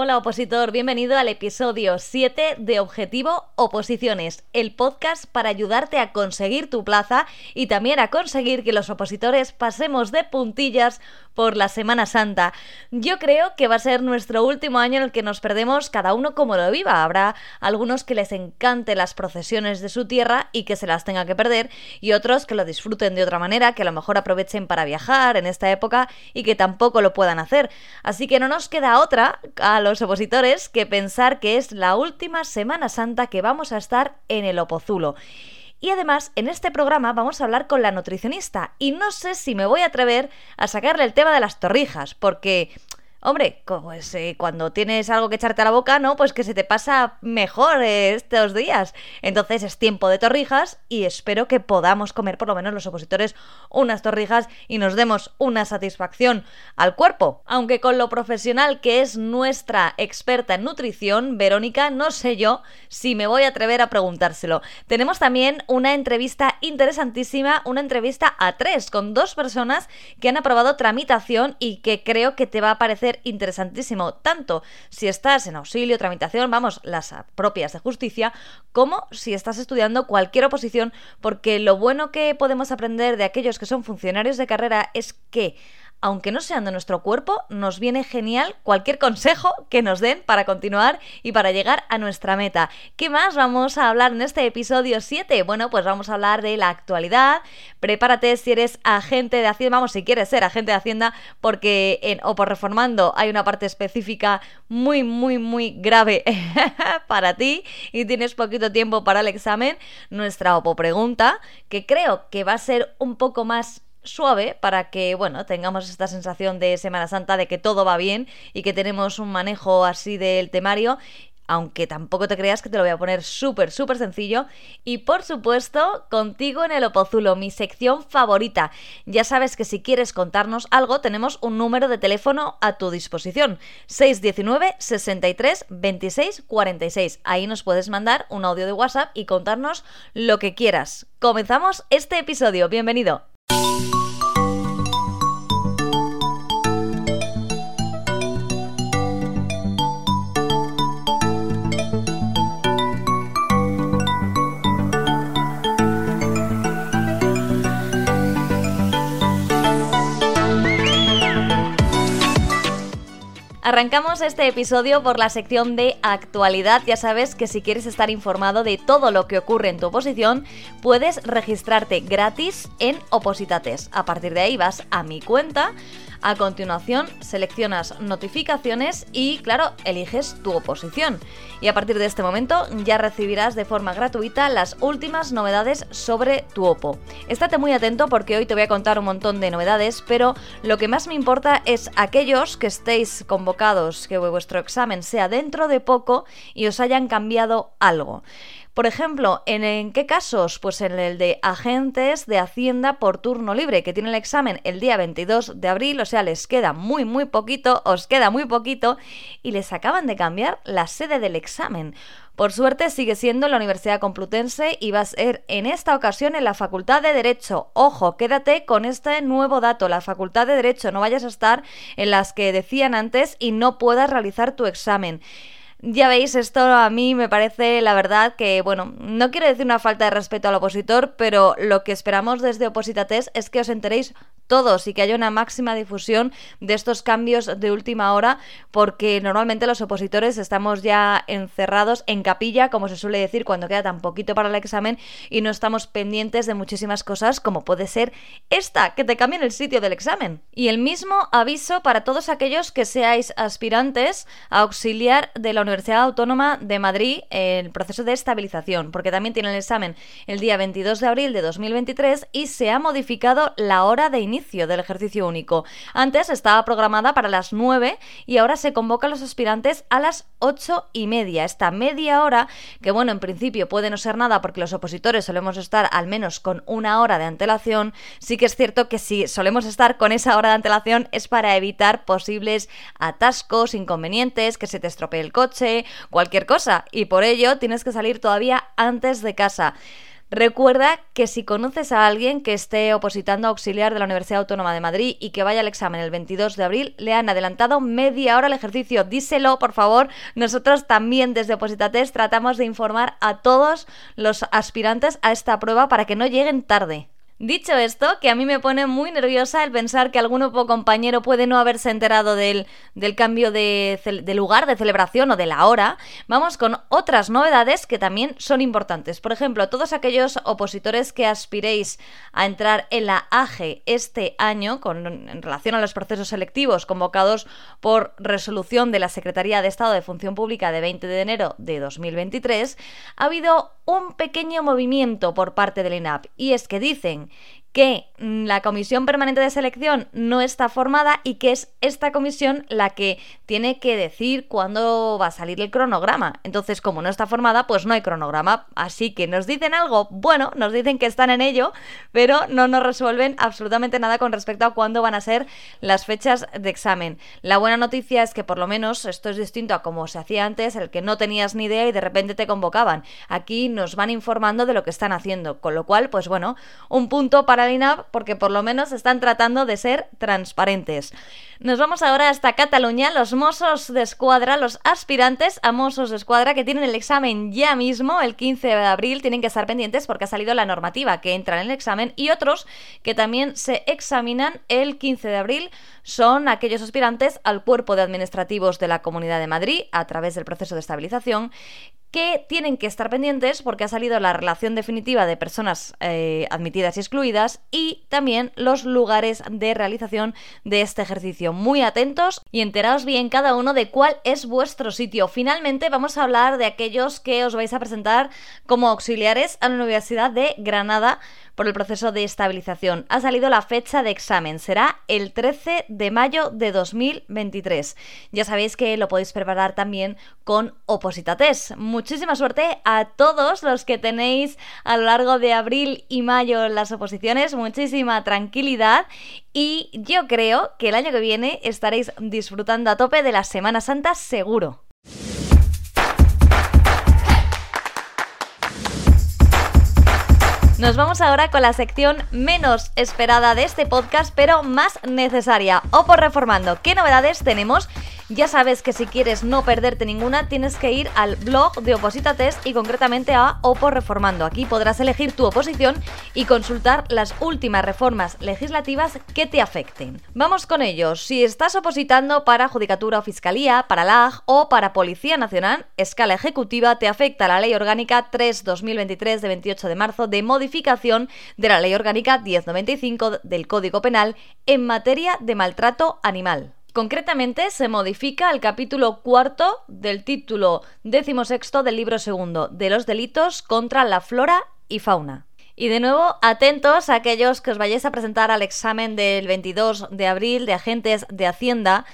Hola opositor, bienvenido al episodio 7 de Objetivo Oposiciones, el podcast para ayudarte a conseguir tu plaza y también a conseguir que los opositores pasemos de puntillas por la Semana Santa. Yo creo que va a ser nuestro último año en el que nos perdemos cada uno como lo viva. Habrá algunos que les encante las procesiones de su tierra y que se las tenga que perder y otros que lo disfruten de otra manera, que a lo mejor aprovechen para viajar en esta época y que tampoco lo puedan hacer. Así que no nos queda otra a los opositores que pensar que es la última Semana Santa que vamos a estar en el Opozulo. Y además, en este programa vamos a hablar con la nutricionista. Y no sé si me voy a atrever a sacarle el tema de las torrijas, porque Hombre, pues eh, cuando tienes algo que echarte a la boca, ¿no? Pues que se te pasa mejor estos días. Entonces es tiempo de torrijas y espero que podamos comer por lo menos los opositores unas torrijas y nos demos una satisfacción al cuerpo. Aunque con lo profesional que es nuestra experta en nutrición, Verónica, no sé yo si me voy a atrever a preguntárselo. Tenemos también una entrevista interesantísima, una entrevista a tres con dos personas que han aprobado tramitación y que creo que te va a parecer interesantísimo, tanto si estás en auxilio, tramitación, vamos, las propias de justicia, como si estás estudiando cualquier oposición, porque lo bueno que podemos aprender de aquellos que son funcionarios de carrera es que aunque no sean de nuestro cuerpo, nos viene genial cualquier consejo que nos den para continuar y para llegar a nuestra meta. ¿Qué más vamos a hablar en este episodio 7? Bueno, pues vamos a hablar de la actualidad. Prepárate si eres agente de Hacienda, vamos, si quieres ser agente de Hacienda, porque en Opo Reformando hay una parte específica muy, muy, muy grave para ti y tienes poquito tiempo para el examen. Nuestra Opo Pregunta, que creo que va a ser un poco más suave para que, bueno, tengamos esta sensación de Semana Santa de que todo va bien y que tenemos un manejo así del temario aunque tampoco te creas que te lo voy a poner súper, súper sencillo. Y por supuesto, contigo en el Opozulo, mi sección favorita. Ya sabes que si quieres contarnos algo, tenemos un número de teléfono a tu disposición: 619 63 26 46. Ahí nos puedes mandar un audio de WhatsApp y contarnos lo que quieras. Comenzamos este episodio. Bienvenido. Arrancamos este episodio por la sección de actualidad. Ya sabes que si quieres estar informado de todo lo que ocurre en tu oposición, puedes registrarte gratis en Opositates. A partir de ahí vas a mi cuenta a continuación, seleccionas notificaciones y, claro, eliges tu oposición. Y a partir de este momento ya recibirás de forma gratuita las últimas novedades sobre tu OPO. Estate muy atento porque hoy te voy a contar un montón de novedades, pero lo que más me importa es aquellos que estéis convocados, que vuestro examen sea dentro de poco y os hayan cambiado algo. Por ejemplo, ¿en, qué casos? Pues en el de agentes de Hacienda por turno libre, que tienen el examen el día 22 de abril, o sea, les queda muy, muy poquito, os queda muy poquito, y les acaban de cambiar la sede del examen. Por suerte sigue siendo la Universidad Complutense y va a ser en esta ocasión en la Facultad de Derecho. Ojo, quédate con este nuevo dato, la Facultad de Derecho, no vayas a estar en las que decían antes y no puedas realizar tu examen. Ya veis, esto a mí me parece, la verdad, que, bueno, no quiero decir una falta de respeto al opositor, pero lo que esperamos desde Opositates es que os enteréis todos y que haya una máxima difusión de estos cambios de última hora, porque normalmente los opositores estamos ya encerrados en capilla, como se suele decir, cuando queda tan poquito para el examen y no estamos pendientes de muchísimas cosas, como puede ser esta, que te cambien el sitio del examen. Y el mismo aviso para todos aquellos que seáis aspirantes a auxiliar de la Universidad Autónoma de Madrid el proceso de estabilización, porque también tiene el examen el día 22 de abril de 2023 y se ha modificado la hora de inicio del ejercicio único. Antes estaba programada para las 9 y ahora se convoca a los aspirantes a las 8 y media. Esta media hora, que bueno, en principio puede no ser nada porque los opositores solemos estar al menos con una hora de antelación, sí que es cierto que si solemos estar con esa hora de antelación es para evitar posibles atascos, inconvenientes, que se te estropee el coche, cualquier cosa. Y por ello tienes que salir todavía antes de casa. Recuerda que si conoces a alguien que esté opositando a auxiliar de la Universidad Autónoma de Madrid y que vaya al examen el 22 de abril, le han adelantado media hora el ejercicio. Díselo, por favor. Nosotros también desde Opositates tratamos de informar a todos los aspirantes a esta prueba para que no lleguen tarde. Dicho esto, que a mí me pone muy nerviosa el pensar que algún compañero puede no haberse enterado del, del cambio de, de, lugar de celebración o de la hora, vamos con otras novedades que también son importantes. Por ejemplo, todos aquellos opositores que aspiréis a entrar en la AGE este año con, en relación a los procesos selectivos convocados por resolución de la Secretaría de Estado de Función Pública de 20 de enero de 2023, ha habido un pequeño movimiento por parte del INAP y es que dicen que mm, la comisión permanente de selección no está formada y que es esta comisión la que tiene que decir cuándo va a salir el cronograma. Entonces, como no está formada, pues no hay cronograma. Así que nos dicen algo, bueno, nos dicen que están en ello, pero no nos resuelven absolutamente nada con respecto a cuándo van a ser las fechas de examen. La buena noticia es que por lo menos esto es distinto a como se hacía antes, el que no tenías ni idea y de repente te convocaban. Aquí nos van informando de lo que están haciendo, con lo cual, pues bueno, un punto para el Porque por lo menos están tratando de ser transparentes. Nos vamos ahora hasta Cataluña, los mozos de escuadra, los aspirantes a mozos de escuadra que tienen el examen ya mismo, el 15 de abril, tienen que estar pendientes porque ha salido la normativa que entra en el examen y otros que también se examinan el 15 de abril son aquellos aspirantes al cuerpo de administrativos de la Comunidad de Madrid a través del proceso de estabilización que tienen que estar pendientes porque ha salido la relación definitiva de personas eh, admitidas y excluidas y también los lugares de realización de este ejercicio. Muy atentos y enteraos bien cada uno de cuál es vuestro sitio. Finalmente vamos a hablar de aquellos que os vais a presentar como auxiliares a la Universidad de Granada por el proceso de estabilización. Ha salido la fecha de examen, será el 13 de mayo de 2023. Ya sabéis que lo podéis preparar también con Opositates. Muchísima suerte a todos los que tenéis a lo largo de abril y mayo las oposiciones, muchísima tranquilidad y yo creo que el año que viene estaréis disfrutando a tope de la Semana Santa seguro. Nos vamos ahora con la sección menos esperada de este podcast, pero más necesaria. O reformando, ¿qué novedades tenemos? Ya sabes que si quieres no perderte ninguna, tienes que ir al blog de Oposita Test y concretamente a Opo Reformando. Aquí podrás elegir tu oposición y consultar las últimas reformas legislativas que te afecten. Vamos con ellos. Si estás opositando para Judicatura o Fiscalía, para LAG o para Policía Nacional, escala ejecutiva, te afecta la Ley Orgánica 3-2023 de 28 de marzo de modificación de la Ley Orgánica 1095 del Código Penal en materia de maltrato animal. Concretamente, se modifica el capítulo cuarto del título decimosexto del libro segundo de los delitos contra la flora y fauna. Y de nuevo, atentos a aquellos que os vayáis a presentar al examen del 22 de abril de agentes de Hacienda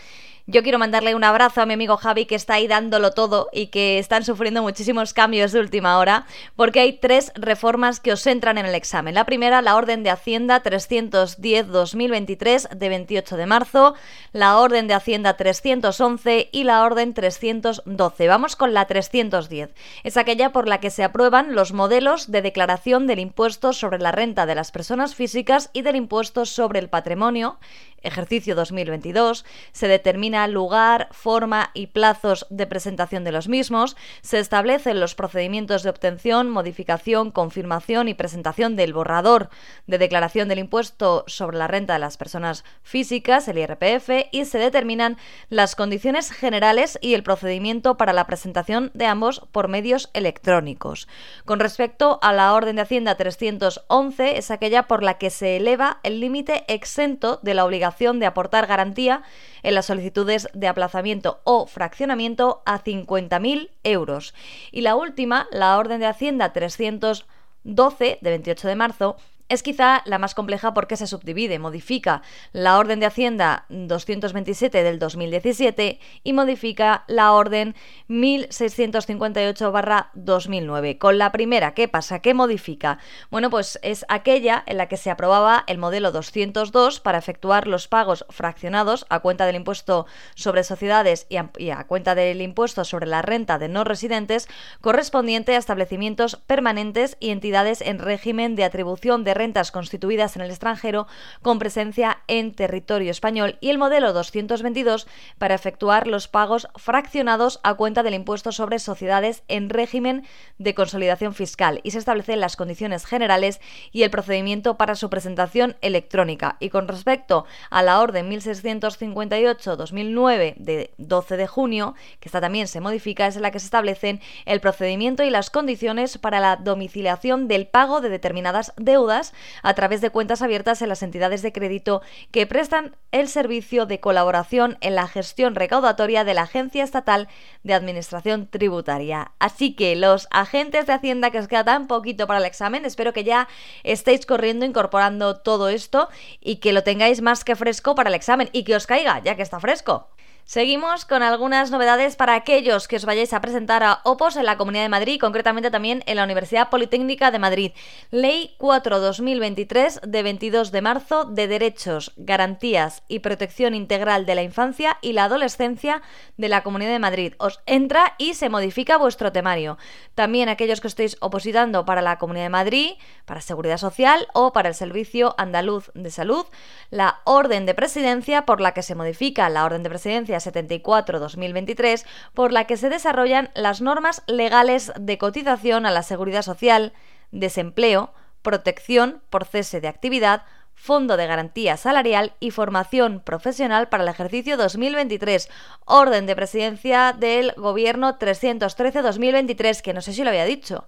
yo quiero mandarle un abrazo a mi amigo Javi que está ahí dándolo todo y que están sufriendo muchísimos cambios de última hora porque hay tres reformas que os entran en el examen. La primera, la Orden de Hacienda 310-2023 de 28 de marzo, la Orden de Hacienda 311 y la Orden 312. Vamos con la 310. Es aquella por la que se aprueban los modelos de declaración del impuesto sobre la renta de las personas físicas y del impuesto sobre el patrimonio ejercicio 2022, se determina lugar, forma y plazos de presentación de los mismos, se establecen los procedimientos de obtención, modificación, confirmación y presentación del borrador de declaración del impuesto sobre la renta de las personas físicas, el IRPF, y se determinan las condiciones generales y el procedimiento para la presentación de ambos por medios electrónicos. Con respecto a la Orden de Hacienda 311, es aquella por la que se eleva el límite exento de la obligación de aportar garantía en las de aplazamiento o fraccionamiento a 50.000 euros. Y la última, la Orden de Hacienda 312 de 28 de marzo, es quizá la más compleja porque se subdivide, modifica la Orden de Hacienda 227 del 2017 y modifica la Orden 1658-2009. Con la primera, ¿qué pasa? ¿Qué modifica? Bueno, pues es aquella en la que se aprobaba el modelo 202 para efectuar los pagos fraccionados a cuenta del impuesto sobre sociedades y a, y a cuenta del impuesto sobre la renta de no residentes correspondiente a establecimientos permanentes y entidades en régimen de atribución de rentas constituidas en el extranjero con presencia en territorio español y el modelo 222 para efectuar los pagos fraccionados a cuenta del impuesto sobre sociedades en régimen de consolidación fiscal y se establecen las condiciones generales y el procedimiento para su presentación electrónica. Y con respecto a la orden 1658-2009 de 12 de junio, que esta también se modifica, es en la que se establecen el procedimiento y las condiciones para la domiciliación del pago de determinadas deudas a través de cuentas abiertas en las entidades de crédito que prestan el servicio de colaboración en la gestión recaudatoria de la Agencia Estatal de Administración Tributaria. Así que los agentes de Hacienda que os queda tan poquito para el examen, espero que ya estéis corriendo incorporando todo esto y que lo tengáis más que fresco para el examen y que os caiga ya que está fresco. Seguimos con algunas novedades para aquellos que os vayáis a presentar a OPOS en la Comunidad de Madrid, concretamente también en la Universidad Politécnica de Madrid. Ley 4-2023 de 22 de marzo de Derechos, Garantías y Protección Integral de la Infancia y la Adolescencia de la Comunidad de Madrid. Os entra y se modifica vuestro temario. También aquellos que estéis opositando para la Comunidad de Madrid, para Seguridad Social o para el Servicio Andaluz de Salud, la orden de presidencia por la que se modifica la orden de presidencia 74-2023 por la que se desarrollan las normas legales de cotización a la seguridad social, desempleo, protección por cese de actividad, Fondo de Garantía Salarial y Formación Profesional para el ejercicio 2023. Orden de presidencia del Gobierno 313-2023, que no sé si lo había dicho.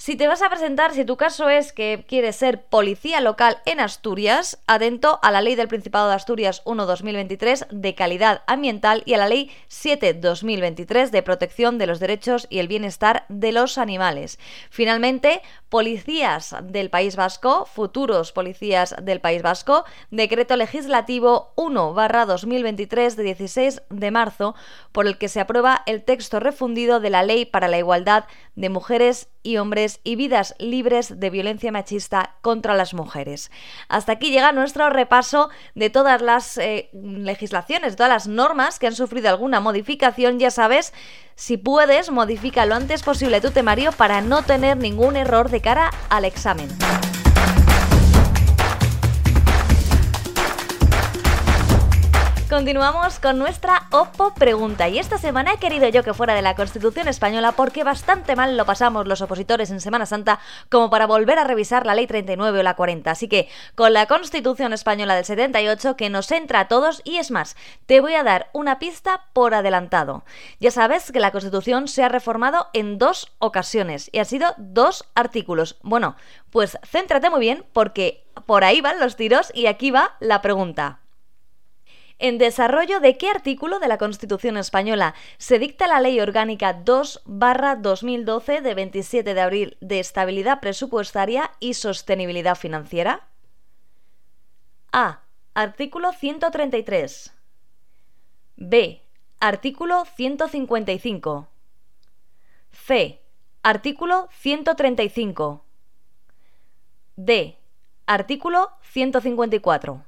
Si te vas a presentar, si tu caso es que quieres ser policía local en Asturias, atento a la Ley del Principado de Asturias 1-2023 de calidad ambiental y a la Ley 7-2023 de protección de los derechos y el bienestar de los animales. Finalmente, policías del País Vasco, futuros policías del País Vasco, decreto legislativo 1-2023 de 16 de marzo, por el que se aprueba el texto refundido de la Ley para la Igualdad de Mujeres y hombres y vidas libres de violencia machista contra las mujeres. Hasta aquí llega nuestro repaso de todas las eh, legislaciones, todas las normas que han sufrido alguna modificación. Ya sabes, si puedes, modifica lo antes posible tu temario para no tener ningún error de cara al examen. Continuamos con nuestra OPO pregunta y esta semana he querido yo que fuera de la Constitución española porque bastante mal lo pasamos los opositores en Semana Santa como para volver a revisar la Ley 39 o la 40. Así que con la Constitución española del 78 que nos entra a todos y es más, te voy a dar una pista por adelantado. Ya sabes que la Constitución se ha reformado en dos ocasiones y ha sido dos artículos. Bueno, pues céntrate muy bien porque por ahí van los tiros y aquí va la pregunta. ¿En desarrollo de qué artículo de la Constitución española se dicta la Ley Orgánica 2-2012 de 27 de abril de estabilidad presupuestaria y sostenibilidad financiera? A. Artículo 133. B. Artículo 155. C. Artículo 135. D. Artículo 154.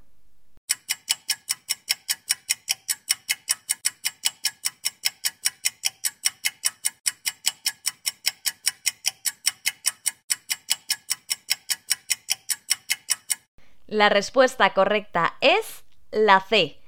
La respuesta correcta es la C.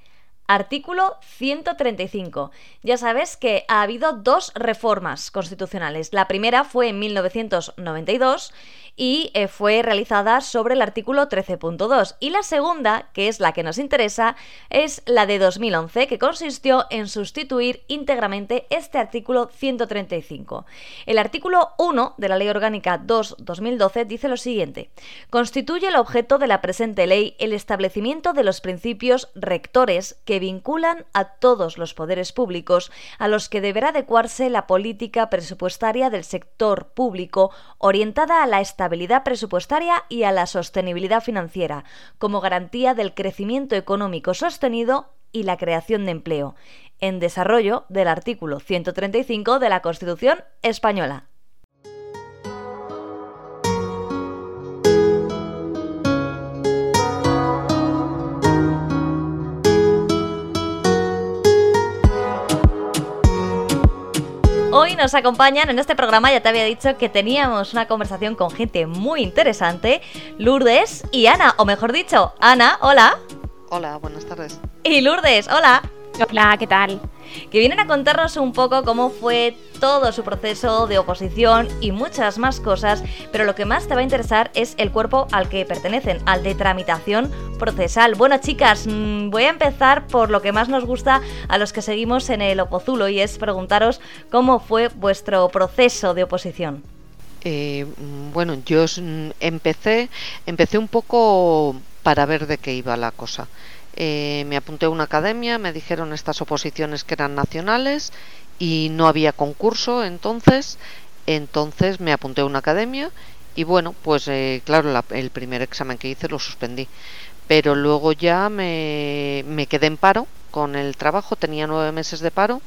Artículo 135. Ya sabes que ha habido dos reformas constitucionales. La primera fue en 1992 y eh, fue realizada sobre el artículo 13.2. Y la segunda, que es la que nos interesa, es la de 2011, que consistió en sustituir íntegramente este artículo 135. El artículo 1 de la Ley Orgánica 2-2012 dice lo siguiente. Constituye el objeto de la presente ley el establecimiento de los principios rectores que vinculan a todos los poderes públicos a los que deberá adecuarse la política presupuestaria del sector público orientada a la estabilidad estabilidad presupuestaria y a la sostenibilidad financiera, como garantía del crecimiento económico sostenido y la creación de empleo, en desarrollo del artículo 135 de la Constitución española. Hoy nos acompañan en este programa, ya te había dicho que teníamos una conversación con gente muy interesante, Lourdes y Ana, o mejor dicho, Ana, hola. Hola, buenas tardes. Y Lourdes, hola. Hola, ¿qué tal? Que vienen a contarnos un poco cómo fue todo su proceso de oposición y muchas más cosas, pero lo que más te va a interesar es el cuerpo al que pertenecen, al de tramitación procesal. Bueno, chicas, mm, voy a empezar por lo que más nos gusta a los que seguimos en el Opozulo y es preguntaros cómo fue vuestro proceso de oposición. Eh, bueno, yo empecé, empecé un poco para ver de qué iba la cosa. Eh, me apunté a una academia, me dijeron estas oposiciones que eran nacionales y no había concurso entonces, entonces me apunté a una academia y bueno, pues eh, claro, el primer examen que hice lo suspendí, pero luego ya me, me quedé en paro con el trabajo, tenía nueve meses de paro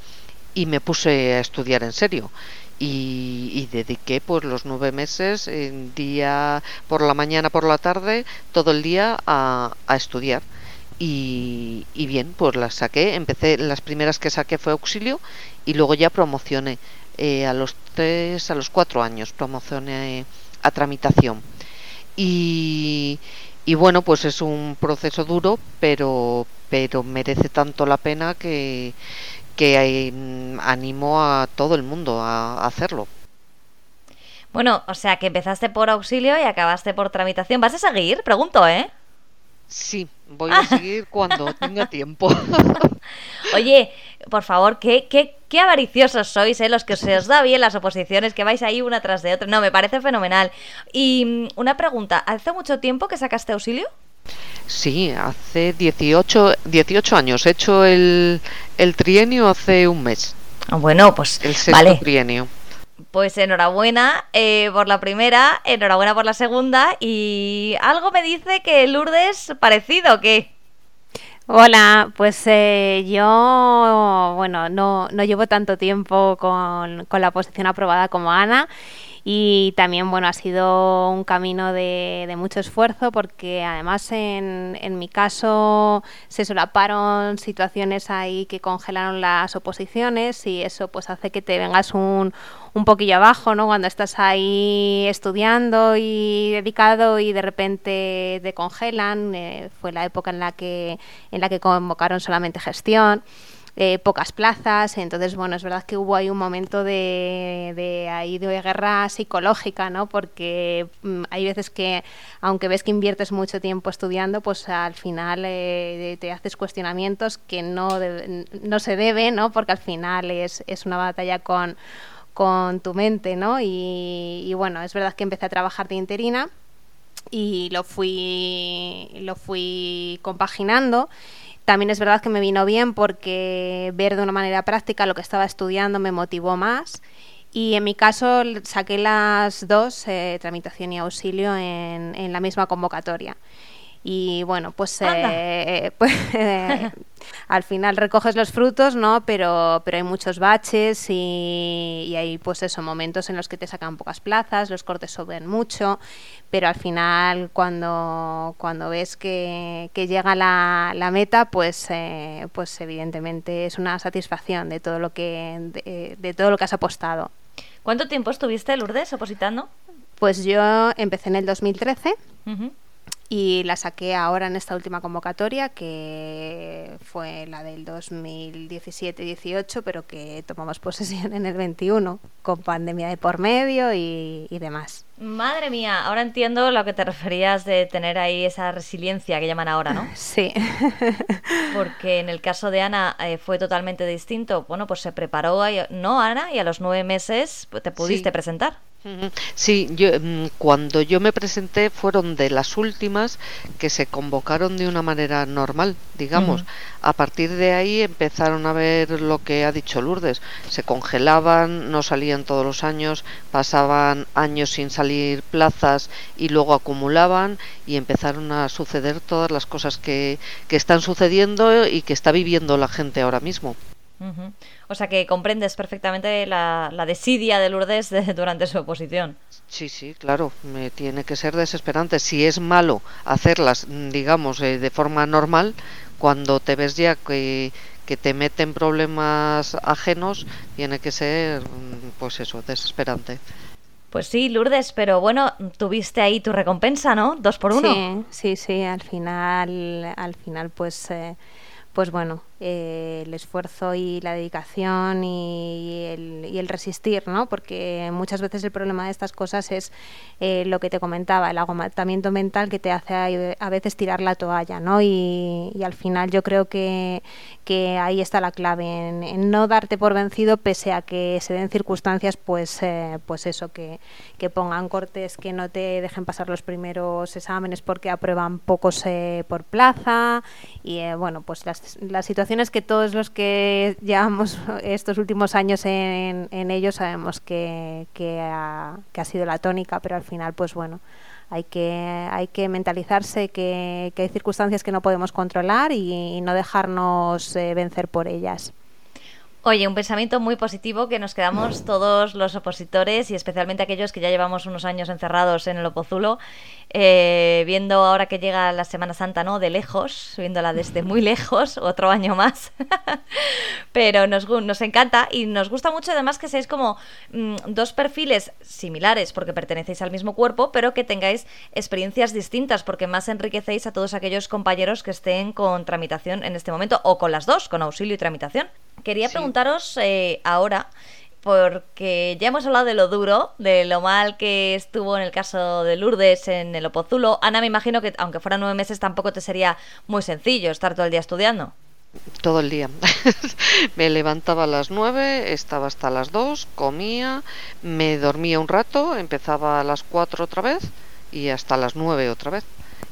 y me puse a estudiar en serio. Y, dediqué pues los nueve meses en día por la mañana por la tarde todo el día a, a estudiar y, bien, pues las saqué. Empecé, las primeras que saqué fue auxilio y luego ya promocioné. Eh, a los tres, a los cuatro años promocioné a tramitación. Y, y bueno, pues es un proceso duro, pero, pero merece tanto la pena que, que animo a todo el mundo a hacerlo. Bueno, o sea que empezaste por auxilio y acabaste por tramitación. ¿Vas a seguir? Pregunto, ¿eh? Sí, voy a seguir cuando tenga tiempo. Oye, por favor, qué, qué, qué avariciosos sois, ¿eh? los que se os da bien las oposiciones, que vais ahí una tras de otra. No, me parece fenomenal. Y mm, una pregunta, ¿hace mucho tiempo que sacaste auxilio? Sí, hace 18, 18 años. He hecho el, el trienio hace un mes. Ah, bueno, pues el sexto trienio. Pues enhorabuena eh, por la primera, enhorabuena por la segunda y algo me dice que Lourdes parecido, ¿qué? Hola, pues eh, yo, bueno, no, no llevo tanto tiempo con, con la posición aprobada como Ana y también bueno ha sido un camino de, mucho esfuerzo porque además en, en, mi caso se solaparon situaciones ahí que congelaron las oposiciones y eso pues hace que te vengas un, un poquillo abajo ¿no? cuando estás ahí estudiando y dedicado y de repente te congelan eh, fue la época en la que en la que convocaron solamente gestión eh, pocas plazas, entonces bueno, es verdad que hubo ahí un momento de, de, ahí de guerra psicológica, ¿no? Porque mm, hay veces que, aunque ves que inviertes mucho tiempo estudiando, pues al final eh, te haces cuestionamientos que no, no se deben, ¿no? Porque al final es, es una batalla con, con tu mente, ¿no? Y, y bueno, es verdad que empecé a trabajar de interina y lo fui, lo fui compaginando también es verdad que me vino bien porque ver de una manera práctica lo que estaba estudiando me motivó más. Y en mi caso saqué las dos, eh, tramitación y auxilio, en, en la misma convocatoria y bueno, pues, eh, pues eh, al final recoges los frutos, ¿no? Pero, pero hay muchos baches y, hay pues eso, momentos en los que te sacan pocas plazas, los cortes suben mucho, pero al final cuando, cuando ves que, llega la, la, meta, pues, eh, pues evidentemente es una satisfacción de todo lo que, de, todo lo que has apostado. ¿Cuánto tiempo estuviste, Lourdes, opositando? Pues yo empecé en el 2013 y la saqué ahora en esta última convocatoria que fue la del 2017-18 pero que tomamos posesión en el 21 con pandemia de por medio y, demás. Madre mía, ahora entiendo lo que te referías de tener ahí esa resiliencia que llaman ahora, ¿no? Sí. Porque en el caso de Ana eh, fue totalmente distinto. Bueno, pues se preparó, ¿no, Ana? Y a los nueve meses te pudiste presentar. Sí, yo, mm, cuando yo me presenté fueron de las últimas que se convocaron de una manera normal, digamos. A partir de ahí empezaron a ver lo que ha dicho Lourdes. Se congelaban, no salían todos los años, pasaban años sin salir plazas y luego acumulaban y empezaron a suceder todas las cosas que, que están sucediendo y que está viviendo la gente ahora mismo. O sea que comprendes perfectamente la, desidia de Lourdes durante su oposición. Sí, sí, claro, me tiene que ser desesperante. Si es malo hacerlas, digamos, eh, de forma normal, cuando te ves ya que, que te meten problemas ajenos, tiene que ser, mm, pues eso, desesperante. Pues sí, Lourdes, pero bueno, tuviste ahí tu recompensa, ¿no? Dos por uno. Sí, sí, sí, al final, al final, pues, eh, pues bueno, eh, el esfuerzo y la dedicación y el, y el, resistir, ¿no? Porque muchas veces el problema de estas cosas es eh, lo que te comentaba, el agotamiento mental que te hace a veces tirar la toalla, ¿no? Y, al final yo creo que, que ahí está la clave, en, no darte por vencido pese a que se den circunstancias, pues, eh, pues eso, que, que, pongan cortes, que no te dejen pasar los primeros exámenes porque aprueban pocos por plaza y, bueno, pues las, las situaciones que todos los que llevamos estos últimos años en, en ellos sabemos que, que, ha, sido la tónica, pero al final, pues bueno, hay que, hay que mentalizarse que, hay circunstancias que no podemos controlar y, no dejarnos eh, vencer por ellas. Oye, un pensamiento muy positivo que nos quedamos todos los opositores y especialmente aquellos que ya llevamos unos años encerrados en el Opozulo, eh, viendo ahora que llega la Semana Santa, ¿no? De lejos, viéndola desde muy lejos, otro año más. Pero nos, nos encanta y nos gusta mucho además que seáis como mm, dos perfiles similares porque pertenecéis al mismo cuerpo, pero que tengáis experiencias distintas porque más enriquecéis a todos aquellos compañeros que estén con tramitación en este momento o con las dos, con auxilio y tramitación. Quería preguntaros eh, ahora, porque ya hemos hablado de lo duro, de lo mal que estuvo en el caso de Lourdes en el Opozulo. Ana, me imagino que aunque fueran nueve meses tampoco te sería muy sencillo estar todo el día estudiando. Todo el día. me levantaba a las nueve, estaba hasta las dos, comía, me dormía un rato, empezaba a las cuatro otra vez y hasta las nueve otra vez.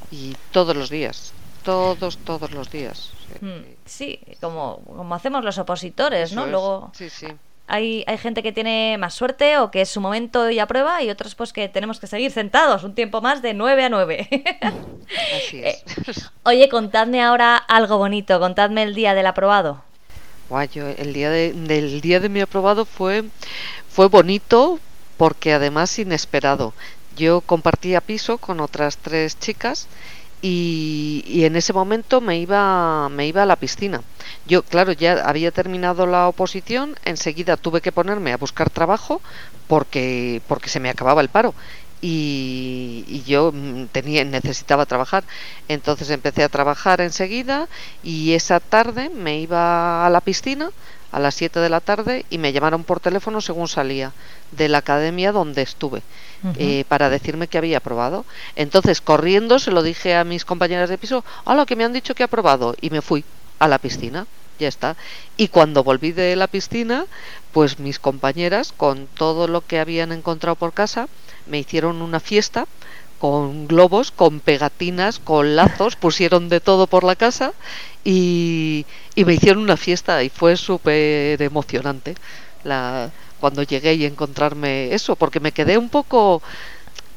Y todos los días, todos, todos los días. Hmm. Sí, como, como hacemos los opositores, ¿no? Luego sí, sí. Hay, hay gente que tiene más suerte o que es su momento y aprueba y otros pues que tenemos que seguir sentados un tiempo más de 9 a 9. Así es. Eh, oye, contadme ahora algo bonito, contadme el día del aprobado. Guay, el día de, del día de mi aprobado fue, fue bonito porque además inesperado. Yo compartía piso con otras tres chicas y, en ese momento me iba, me iba a la piscina. Yo, claro, ya había terminado la oposición, enseguida tuve que ponerme a buscar trabajo porque, porque se me acababa el paro. Y, yo mm, tenía, necesitaba trabajar. Entonces empecé a trabajar enseguida y esa tarde me iba a la piscina a las 7 de la tarde y me llamaron por teléfono según salía de la academia donde estuve. Eh, para decirme que había aprobado. Entonces, corriendo, se lo dije a mis compañeras de piso, hola, que me han dicho que he aprobado, y me fui a la piscina, ya está. Y cuando volví de la piscina, pues mis compañeras, con todo lo que habían encontrado por casa, me hicieron una fiesta con globos, con pegatinas, con lazos, pusieron de todo por la casa y, y me hicieron una fiesta y fue súper emocionante. La, cuando llegué y encontrarme eso, porque me quedé un poco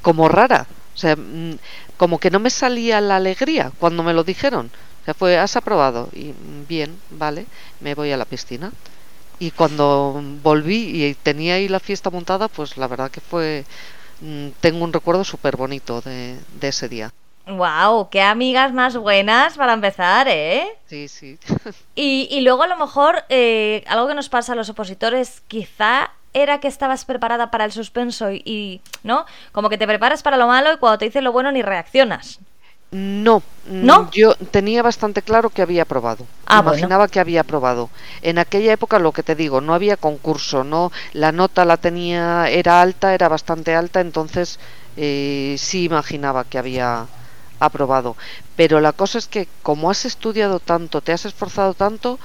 como rara, o sea, mm, como que no me salía la alegría cuando me lo dijeron. O sea, fue, has aprobado y mm, bien, vale, me voy a la piscina. Y cuando volví y tenía ahí la fiesta montada, pues la verdad que fue, tengo un recuerdo súper bonito de, de ese día. ¡Wow! ¡Qué amigas más buenas para empezar, eh! Sí, sí. Y, y luego a lo mejor eh, algo que nos pasa a los opositores, quizá era que estabas preparada para el suspenso y, ¿no? Como que te preparas para lo malo y cuando te dicen lo bueno ni reaccionas. No, no, yo tenía bastante claro que había aprobado. Ah, Imaginaba que había aprobado. En aquella época, lo que te digo, no había concurso, no, la nota la tenía, era alta, era bastante alta, entonces eh, sí imaginaba que había aprobado. Pero la cosa es que como has estudiado tanto, te has esforzado tanto,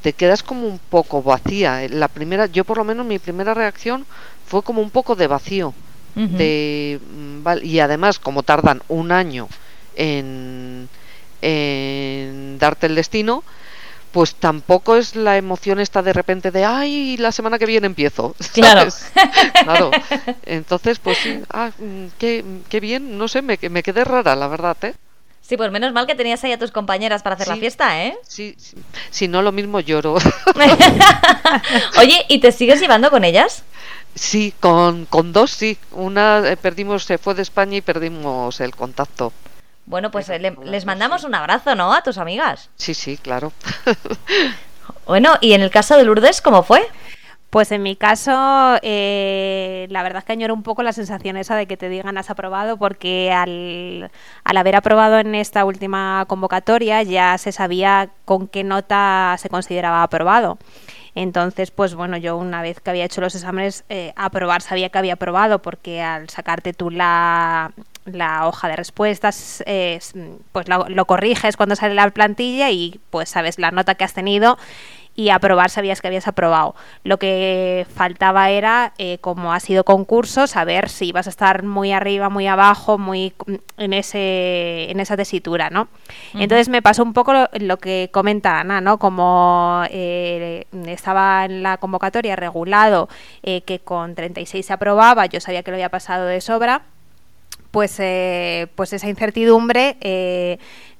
te quedas como un poco vacía. La primera, yo por lo menos mi primera reacción fue como un poco de vacío. de, mm, y además, como tardan un año en, en darte el destino, pues tampoco es la emoción esta de repente de ay la semana que viene empiezo claro claro entonces pues sí ah, mm, qué, qué bien no sé me, me quedé rara la verdad eh Sí, pues menos mal que tenías ahí a tus compañeras para hacer la fiesta, ¿eh? Sí, si no lo mismo lloro. Oye, ¿y te sigues llevando con ellas? Sí, con, con dos sí. Una eh, perdimos, se fue de España y perdimos el contacto. Bueno, pues les mandamos un abrazo, ¿no? A tus amigas. Sí, sí, claro. bueno, y en el caso de Lourdes, ¿cómo fue? Pues en mi caso, eh, la verdad es que añoro un poco la sensación esa de que te digan has aprobado, porque al, haber aprobado en esta última convocatoria ya se sabía con qué nota se consideraba aprobado. Entonces, pues bueno, yo una vez que había hecho los exámenes, eh, aprobar sabía que había aprobado, porque al sacarte tú la, la hoja de respuestas, pues lo, lo corriges cuando sale la plantilla y pues sabes la nota que has tenido y aprobar sabías que habías aprobado. Lo que faltaba era, eh, como ha sido concurso, saber si ibas a estar muy arriba, muy abajo, muy en ese en esa tesitura, ¿no? Entonces me pasó un poco lo, que comenta Ana, ¿no? Como eh, estaba en la convocatoria regulado eh, que con 36 se aprobaba, yo sabía que lo había pasado de sobra pues, pues esa incertidumbre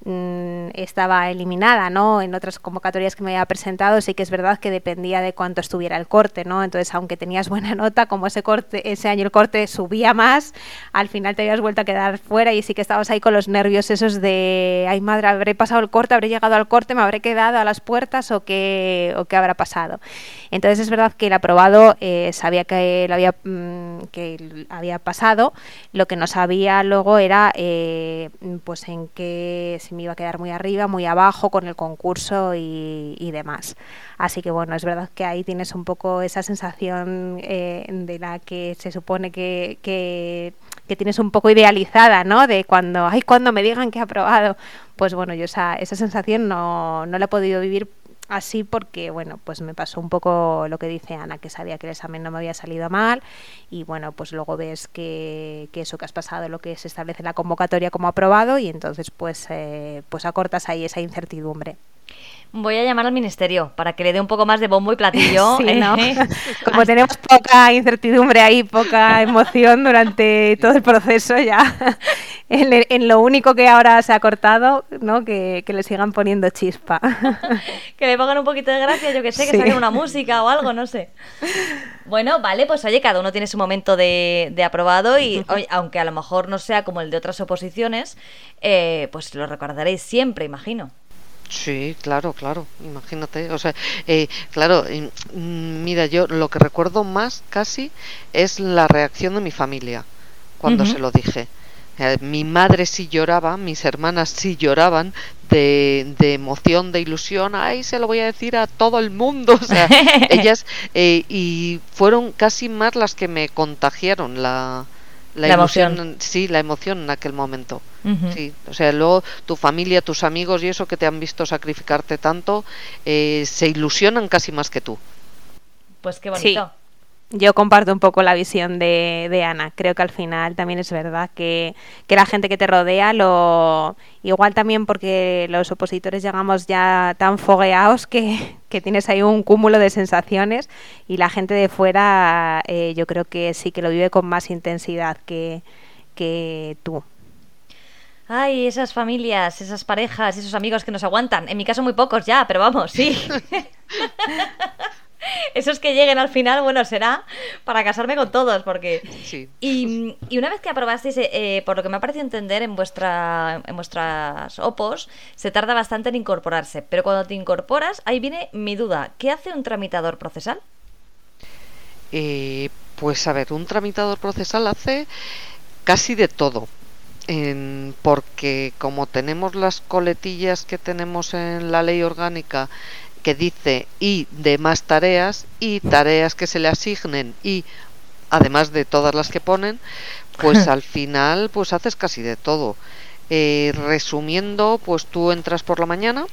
Mm, estaba eliminada, ¿no? En otras convocatorias que me había presentado sí que es verdad que dependía de cuánto estuviera el corte, ¿no? Entonces, aunque tenías buena nota, como ese corte, ese año el corte subía más, al final te habías vuelto a quedar fuera y sí que estabas ahí con los nervios esos de, ay madre, habré pasado el corte, habré llegado al corte, me habré quedado a las puertas o qué, o qué habrá pasado. Entonces es verdad que el aprobado eh, sabía que lo había, mm, que había pasado, lo que no sabía luego era eh, pues en qué me iba a quedar muy arriba, muy abajo con el concurso y, demás. Así que bueno, es verdad que ahí tienes un poco esa sensación eh, de la que se supone que, que, tienes un poco idealizada, ¿no? De cuando, ay, cuando me digan que he aprobado. Pues bueno, yo esa, esa sensación no, no la he podido vivir así porque, bueno, pues me pasó un poco lo que dice Ana, que sabía que el examen no me había salido mal y, bueno, pues luego ves que, que eso que has pasado, lo que se establece en la convocatoria como aprobado y entonces pues, eh, pues acortas ahí esa incertidumbre. Voy a llamar al ministerio para que le dé un poco más de bombo y platillo. ¿eh? Como tenemos poca incertidumbre ahí, poca emoción durante todo el proceso, ya en, lo único que ahora se ha cortado, ¿no? que, le sigan poniendo chispa. que le pongan un poquito de gracia, yo que sé, que saquen una música o algo, no sé. Bueno, vale, pues oye, cada uno tiene su momento de, aprobado y aunque a lo mejor no sea como el de otras oposiciones, eh, pues lo recordaréis siempre, imagino. Sí, claro, claro, imagínate. O sea, eh, claro, mm, mira, yo lo que recuerdo más casi es la reacción de mi familia cuando se lo dije. Eh, mi madre sí lloraba, mis hermanas sí lloraban de, de, emoción, de ilusión. Ay, se lo voy a decir a todo el mundo. O sea, ellas, eh, y fueron casi más las que me contagiaron la, la, emoción. Sí, la emoción en aquel momento. Sí, o sea, luego tu familia, tus amigos y eso que te han visto sacrificarte tanto, eh, se ilusionan casi más que tú. Pues qué bonito yo comparto un poco la visión de, de, Ana. Creo que al final también es verdad que, que, la gente que te rodea lo. Igual también porque los opositores llegamos ya tan fogueados que, que tienes ahí un cúmulo de sensaciones y la gente de fuera eh, yo creo que sí que lo vive con más intensidad que, que tú. Ay, esas familias, esas parejas, esos amigos que nos aguantan. En mi caso muy pocos ya, pero vamos, sí. esos que lleguen al final, bueno, será para casarme con todos, porque... Sí. Y, una vez que aprobasteis, eh, eh, por lo que me ha parecido entender, en, vuestra, en vuestras OPOS, se tarda bastante en incorporarse, pero cuando te incorporas, ahí viene mi duda, ¿qué hace un tramitador procesal? Eh, pues a ver, un tramitador procesal hace casi de todo. porque como tenemos las coletillas que tenemos en la ley orgánica que dice y demás tareas y tareas que se le asignen y además de todas las que ponen, pues al final pues haces casi de todo. Eh, resumiendo, pues tú entras por la mañana,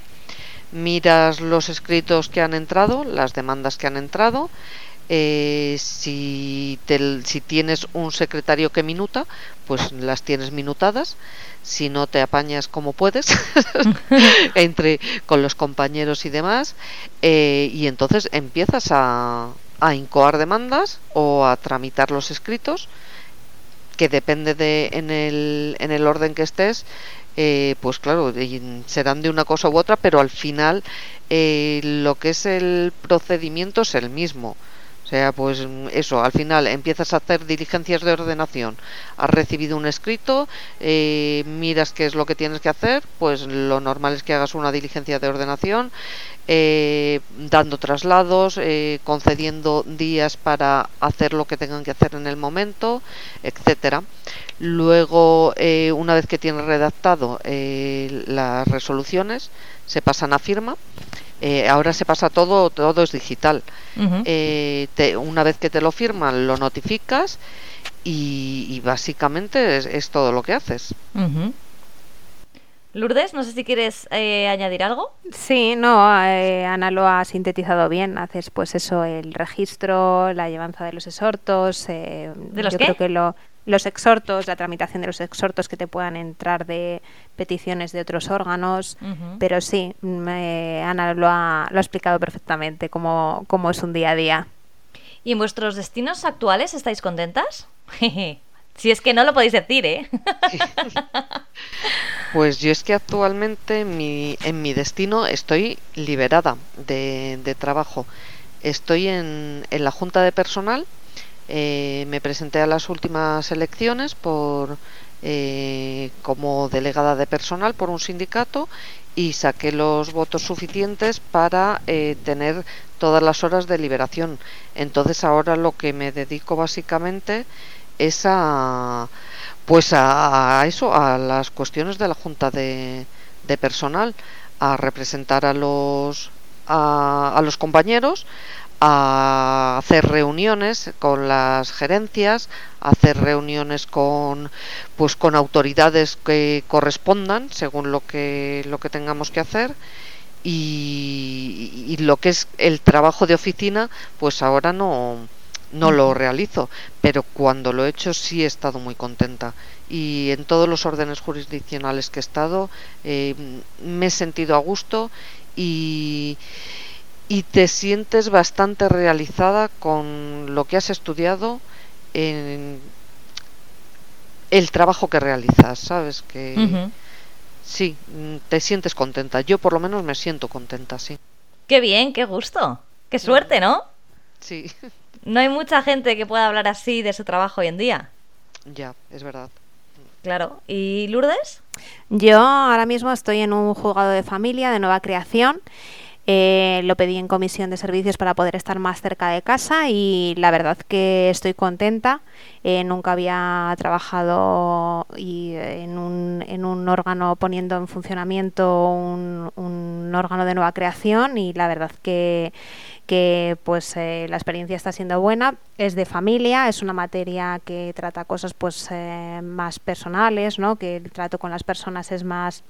miras los escritos que han entrado, las demandas que han entrado, eh, si, si tienes un secretario que minuta, pues las tienes minutadas. Si no te apañas como puedes, entre con los compañeros y demás, eh, y entonces empiezas a, a incoar demandas o a tramitar los escritos, que depende de en el, en el orden que estés, eh, pues claro, serán de una cosa u otra, pero al final eh, lo que es el procedimiento es el mismo. O sea, pues eso, al final empiezas a hacer diligencias de ordenación, has recibido un escrito, eh, miras qué es lo que tienes que hacer, pues lo normal es que hagas una diligencia de ordenación, dando traslados, concediendo días para hacer lo que tengan que hacer en el momento, etcétera. Luego, eh, una vez que tienes redactado eh, las resoluciones, se pasan a firma. Eh, ahora se pasa todo, todo es digital. una vez que te lo firman, lo notificas y, básicamente es, todo lo que haces. Lourdes, no sé si quieres añadir algo. Sí, no, Ana lo ha sintetizado bien. Haces pues eso, el registro, la llevanza de los exhortos. ¿De los yo creo que lo los exhortos, la tramitación de los exhortos que te puedan entrar de peticiones de otros órganos, pero sí, Ana lo ha, lo ha explicado perfectamente cómo, cómo es un día a día. ¿Y en vuestros destinos actuales estáis contentas? si es que no lo podéis decir, ¿eh? pues yo es que actualmente mi, en mi destino estoy liberada de, de trabajo. Estoy en, en la junta de personal eh, me presenté a las últimas elecciones por eh, como delegada de personal por un sindicato y saqué los votos suficientes para eh, tener todas las horas de liberación. Entonces ahora lo que me dedico básicamente es a pues a, eso, a las cuestiones de la junta de, de personal, a representar a los a, a los compañeros, a hacer reuniones con las gerencias, a hacer reuniones con pues con autoridades que correspondan según lo que lo que tengamos que hacer. Y, lo que es el trabajo de oficina pues ahora no no lo realizo. Pero cuando lo he hecho sí he estado muy contenta. Y en todos los órdenes jurisdiccionales que he estado eh, me he sentido a gusto y y te sientes bastante realizada con lo que has estudiado en el trabajo que realizas, ¿sabes? Que sí, te sientes contenta. Yo por lo menos me siento contenta, sí. Qué bien, qué gusto. Qué suerte, ¿no? Sí. No hay mucha gente que pueda hablar así de su trabajo hoy en día. Ya, es verdad. Claro. ¿Y Lourdes? Yo ahora mismo estoy en un juzgado de familia de nueva creación eh, lo pedí en comisión de servicios para poder estar más cerca de casa y la verdad que estoy contenta. Eh, nunca había trabajado y en, un, en, un, órgano poniendo en funcionamiento un, órgano de nueva creación y la verdad que, que pues eh, la experiencia está siendo buena. Es de familia, es una materia que trata cosas pues más personales, ¿no? que el trato con las personas es más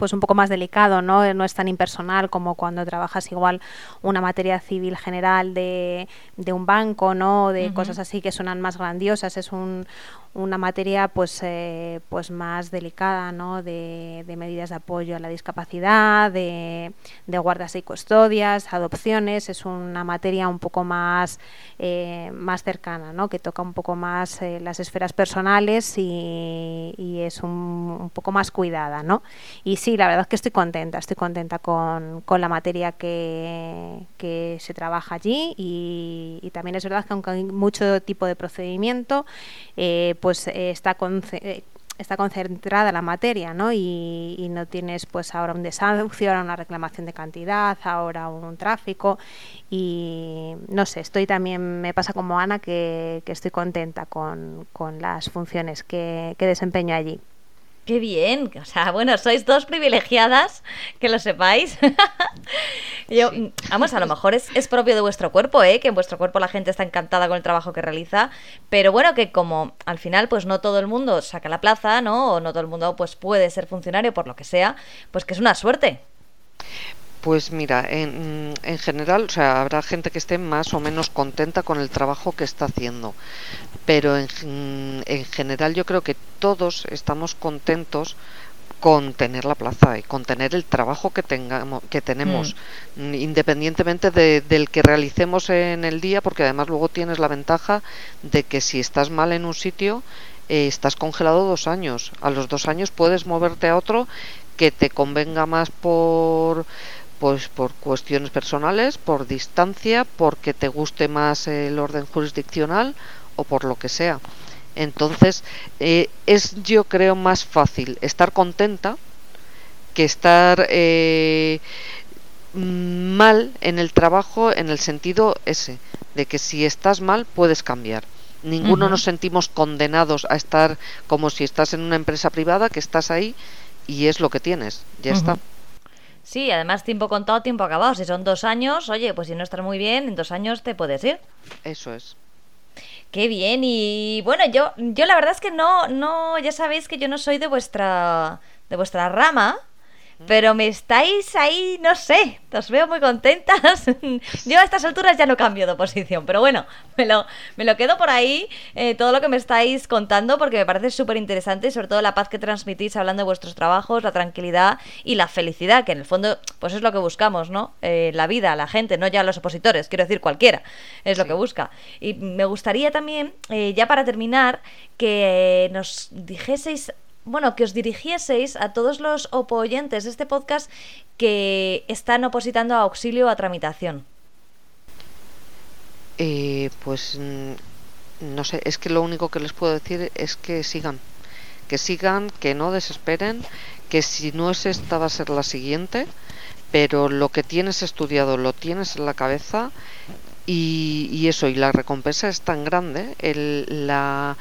pues un poco más delicado, ¿no? No es tan impersonal como cuando trabajas igual una materia civil general de, de un banco, ¿no? De cosas así que suenan más grandiosas. Es un, una materia pues, eh, pues más delicada, ¿no? De, medidas de apoyo a la discapacidad, de, de, guardas y custodias, adopciones. Es una materia un poco más, eh, más cercana, ¿no? Que toca un poco más eh, las esferas personales y, y es un, un, poco más cuidada, ¿no? Y sí, la verdad es que estoy contenta, estoy contenta con, con la materia que, que se trabaja allí y, y, también es verdad que aunque hay mucho tipo de procedimiento, pues eh, está eh, está concentrada la materia, ¿no? Y, no tienes pues ahora un desahucio, ahora una reclamación de cantidad, ahora un tráfico y no sé, estoy también, me pasa como Ana que, estoy contenta con, las funciones que desempeño allí. Qué bien, o sea, bueno, sois dos privilegiadas, que lo sepáis. Yo, vamos, a lo mejor es, es, propio de vuestro cuerpo, ¿eh? que en vuestro cuerpo la gente está encantada con el trabajo que realiza, pero bueno, que como al final pues no todo el mundo saca la plaza, ¿no? O no todo el mundo pues puede ser funcionario por lo que sea, pues que es una suerte. Pues mira, en, en, general, o sea, habrá gente que esté más o menos contenta con el trabajo que está haciendo, pero en, en general yo creo que todos estamos contentos con tener la plaza y con tener el trabajo que tengamos que tenemos mm. independientemente de, del que realicemos en el día porque además luego tienes la ventaja de que si estás mal en un sitio eh, estás congelado dos años a los dos años puedes moverte a otro que te convenga más por pues por cuestiones personales por distancia porque te guste más el orden jurisdiccional o por lo que sea entonces, eh, es yo creo más fácil estar contenta que estar eh, mal en el trabajo en el sentido ese, de que si estás mal puedes cambiar. Ninguno nos sentimos condenados a estar como si estás en una empresa privada, que estás ahí y es lo que tienes, ya está. Sí, además tiempo contado, tiempo acabado. Si son dos años, oye, pues si no estás muy bien, en dos años te puedes ir. Eso es. Qué bien, y bueno, yo, yo la verdad es que no, no, ya sabéis que yo no soy de vuestra, de vuestra rama, pero me estáis ahí, no sé, os veo muy contentas. Yo a estas alturas ya no cambio de posición, pero bueno, me lo, me lo quedo por ahí, eh, todo lo que me estáis contando, porque me parece súper interesante, sobre todo la paz que transmitís hablando de vuestros trabajos, la tranquilidad y la felicidad, que en el fondo, pues es lo que buscamos, ¿no? Eh, la vida, la gente, no ya los opositores, quiero decir cualquiera, es lo que busca. Y me gustaría también, eh, ya para terminar, que nos dijeseis bueno, que os dirigieseis a todos los opoyentes de este podcast que están opositando a auxilio a tramitación. Eh, pues mm, no sé, es que lo único que les puedo decir es que sigan, que sigan, que no desesperen, que si no es esta va a ser la siguiente, pero lo que tienes estudiado lo tienes en la cabeza y, y eso, y la recompensa es tan grande, el, la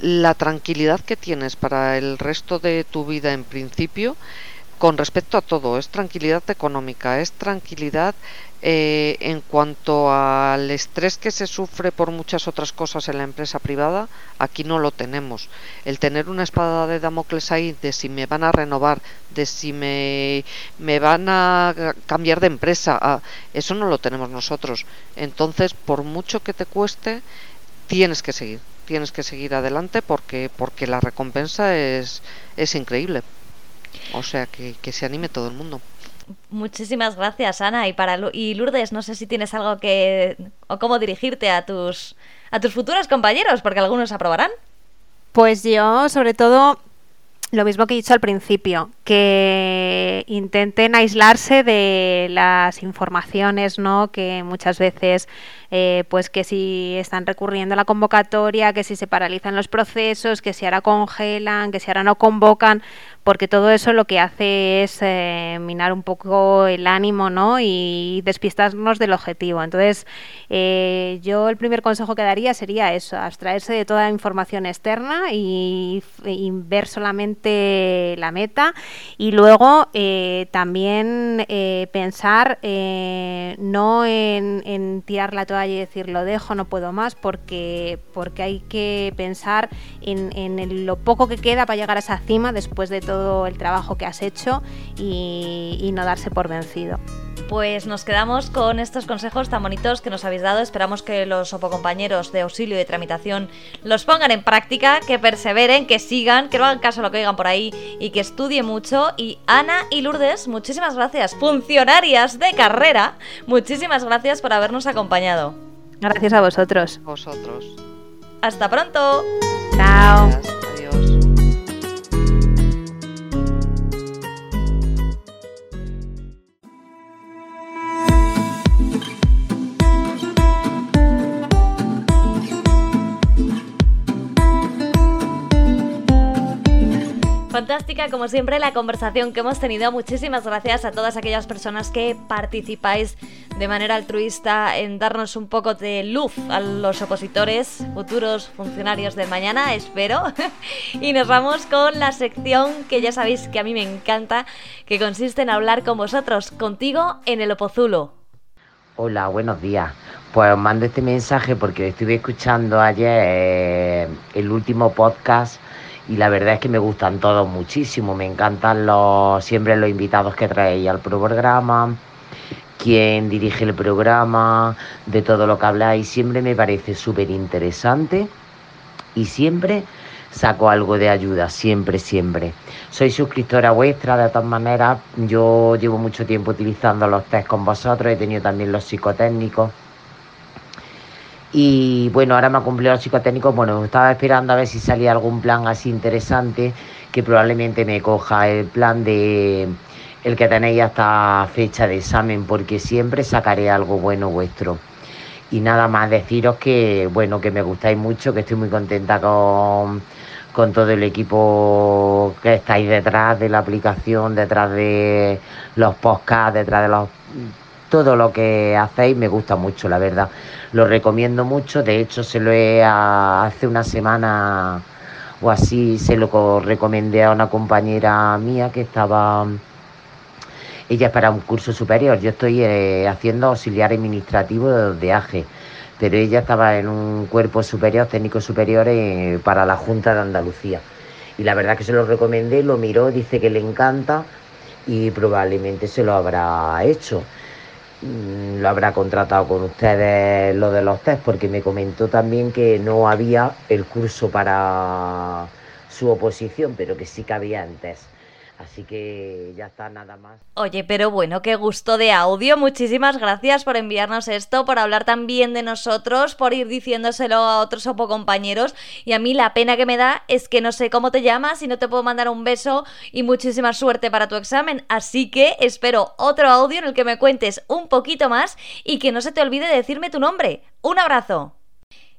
la tranquilidad que tienes para el resto de tu vida en principio con respecto a todo, es tranquilidad económica, es tranquilidad eh, en cuanto al estrés que se sufre por muchas otras cosas en la empresa privada, aquí no lo tenemos. El tener una espada de Damocles ahí de si me van a renovar, de si me, me van a cambiar de empresa, ah, eso no lo tenemos nosotros. Entonces, por mucho que te cueste, tienes que seguir tienes que seguir adelante porque, porque la recompensa es, es increíble. O sea, que, que se anime todo el mundo. Muchísimas gracias, Ana. Y para y Lourdes, no sé si tienes algo que o cómo dirigirte a tus a tus futuros compañeros, porque algunos aprobarán. Pues yo, sobre todo, lo mismo que he dicho al principio, que intenten aislarse de las informaciones, ¿no? Que muchas veces, eh, pues que si están recurriendo a la convocatoria, que si se paralizan los procesos, que si ahora congelan, que si ahora no convocan, porque todo eso lo que hace es eh, minar un poco el ánimo, ¿no? Y despistarnos del objetivo. Entonces, eh, yo el primer consejo que daría sería eso, abstraerse de toda información externa y, y ver solamente la meta y luego eh, también eh, pensar eh, no en, tirar la toalla y decir lo dejo, no puedo más, porque, porque hay que pensar en, lo poco que queda para llegar a esa cima después de todo el trabajo que has hecho y no darse por vencido. Pues nos quedamos con estos consejos tan bonitos que nos habéis dado. Esperamos que los opocompañeros de auxilio y de tramitación los pongan en práctica, que perseveren, que sigan, que no hagan caso a lo que digan por ahí y que estudien mucho. Y Ana y Lourdes, muchísimas gracias. Funcionarias de carrera, muchísimas gracias por habernos acompañado. Gracias a vosotros. Vosotros. Hasta pronto. Chao. Fantástica, como siempre, la conversación que hemos tenido. Muchísimas gracias a todas aquellas personas que participáis de manera altruista en darnos un poco de luz a los opositores, futuros funcionarios de mañana, espero. y nos vamos con la sección que ya sabéis que a mí me encanta, que consiste en hablar con vosotros, contigo en el Opozulo. Hola, buenos días. Pues os mando este mensaje porque estuve escuchando ayer eh, el último podcast y la verdad es que me gustan todos muchísimo, me encantan los siempre los invitados que traéis al programa, quien dirige el programa, de todo lo que habláis, siempre me parece súper interesante y siempre saco algo de ayuda, siempre, siempre. Soy suscriptora vuestra, de todas maneras, yo llevo mucho tiempo utilizando los test con vosotros, he tenido también los psicotécnicos. Y bueno, ahora me ha cumplido los psicotécnicos, bueno, estaba esperando a ver si salía algún plan así interesante, que probablemente me coja el plan de el que tenéis hasta fecha de examen, porque siempre sacaré algo bueno vuestro. Y nada más deciros que, bueno, que me gustáis mucho, que estoy muy contenta con con todo el equipo que estáis detrás de la aplicación, detrás de los podcasts, detrás de los todo lo que hacéis me gusta mucho, la verdad. Lo recomiendo mucho, de hecho se lo he hace una semana o así se lo recomendé a una compañera mía que estaba ella es para un curso superior. Yo estoy eh, haciendo auxiliar administrativo de AGE pero ella estaba en un cuerpo superior, técnico superior eh, para la Junta de Andalucía. Y la verdad que se lo recomendé, lo miró, dice que le encanta y probablemente se lo habrá hecho. Mm, lo habrá contratado con ustedes lo de los test, porque me comentó también que no había el curso para su oposición, pero que sí que había en test. Así que ya está nada más. Oye, pero bueno, qué gusto de audio. Muchísimas gracias por enviarnos esto, por hablar también de nosotros, por ir diciéndoselo a otros compañeros. Y a mí la pena que me da es que no sé cómo te llamas y no te puedo mandar un beso y muchísima suerte para tu examen. Así que espero otro audio en el que me cuentes un poquito más y que no se te olvide decirme tu nombre. Un abrazo.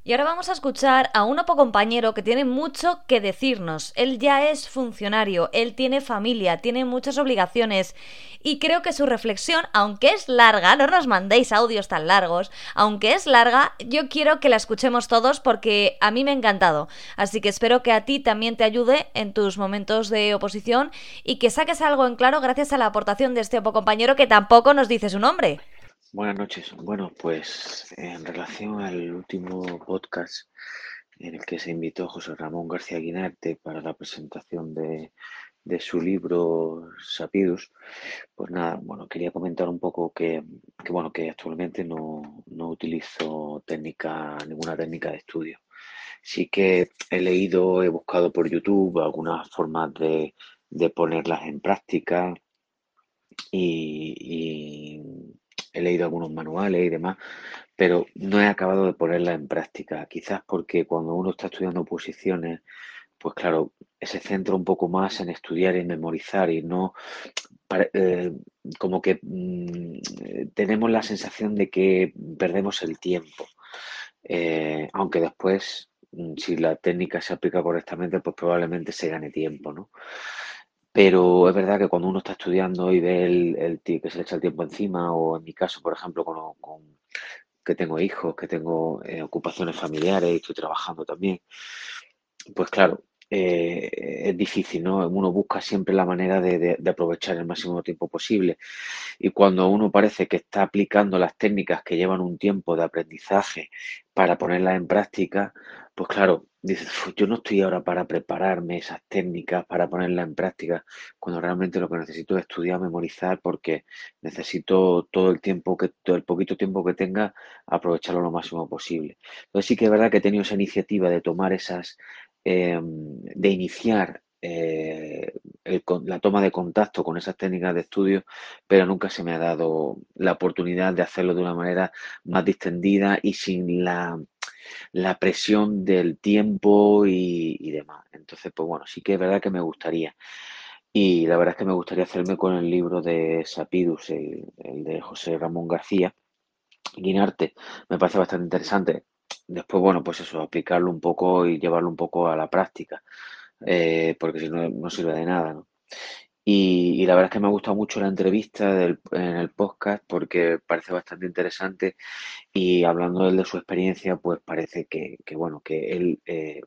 Y ahora vamos a escuchar a un opo compañero que tiene mucho que decirnos. Él ya es funcionario, él tiene familia, tiene muchas obligaciones y creo que su reflexión, aunque es larga, no nos mandéis audios tan largos, aunque es larga, yo quiero que la escuchemos todos porque a mí me ha encantado. Así que espero que a ti también te ayude en tus momentos de oposición y que saques algo en claro gracias a la aportación de este compañero que tampoco nos dice su nombre. Buenas noches. Bueno, pues en relación al último podcast en el que se invitó José Ramón García Guinarte para la presentación de, su libro Sapidus, pues nada, bueno, quería comentar un poco que, bueno, que actualmente no, utilizo técnica, ninguna técnica de estudio. Sí que he leído, he buscado por YouTube algunas formas de, ponerlas en práctica y he leído algunos manuales y demás, pero no he acabado de ponerla en práctica. Quizás porque cuando uno está estudiando posiciones, pues claro, se centra un poco más en estudiar y memorizar y no eh, como que mm, tenemos la sensación de que perdemos el tiempo. Eh, aunque después, mm, si la técnica se aplica correctamente, pues probablemente se gane tiempo, ¿no? Pero es verdad que cuando uno está estudiando y ve el, que se le echa el tiempo encima, o en mi caso, por ejemplo, con, que tengo hijos, que tengo eh, ocupaciones familiares y estoy trabajando también, pues claro, eh, es difícil, ¿no? Uno busca siempre la manera de, aprovechar el máximo tiempo posible. Y cuando uno parece que está aplicando las técnicas que llevan un tiempo de aprendizaje para ponerlas en práctica, pues claro, dices, yo no estoy ahora para prepararme esas técnicas, para ponerlas en práctica, cuando realmente lo que necesito es estudiar, memorizar, porque necesito todo el tiempo, que todo el poquito tiempo que tenga, aprovecharlo lo máximo posible. Entonces sí que es verdad que he tenido esa iniciativa de tomar esas Em, de iniciar eh, la toma de contacto con esas técnicas de estudio, pero nunca se me ha dado la oportunidad de hacerlo de una manera más distendida y sin la, presión del tiempo y, demás. Entonces, pues bueno, sí que es verdad que me gustaría. Y la verdad es que me gustaría hacerme con el libro de Sapidus, el, el de José Ramón García, Guinarte. Me parece bastante interesante Después, bueno, pues eso, aplicarlo un poco y llevarlo un poco a la práctica, eh, porque si no, no sirve de nada, ¿no? Y, la verdad es que me ha gustado mucho la entrevista en el podcast porque parece bastante interesante y hablando él de su experiencia, pues parece que, bueno, que él eh,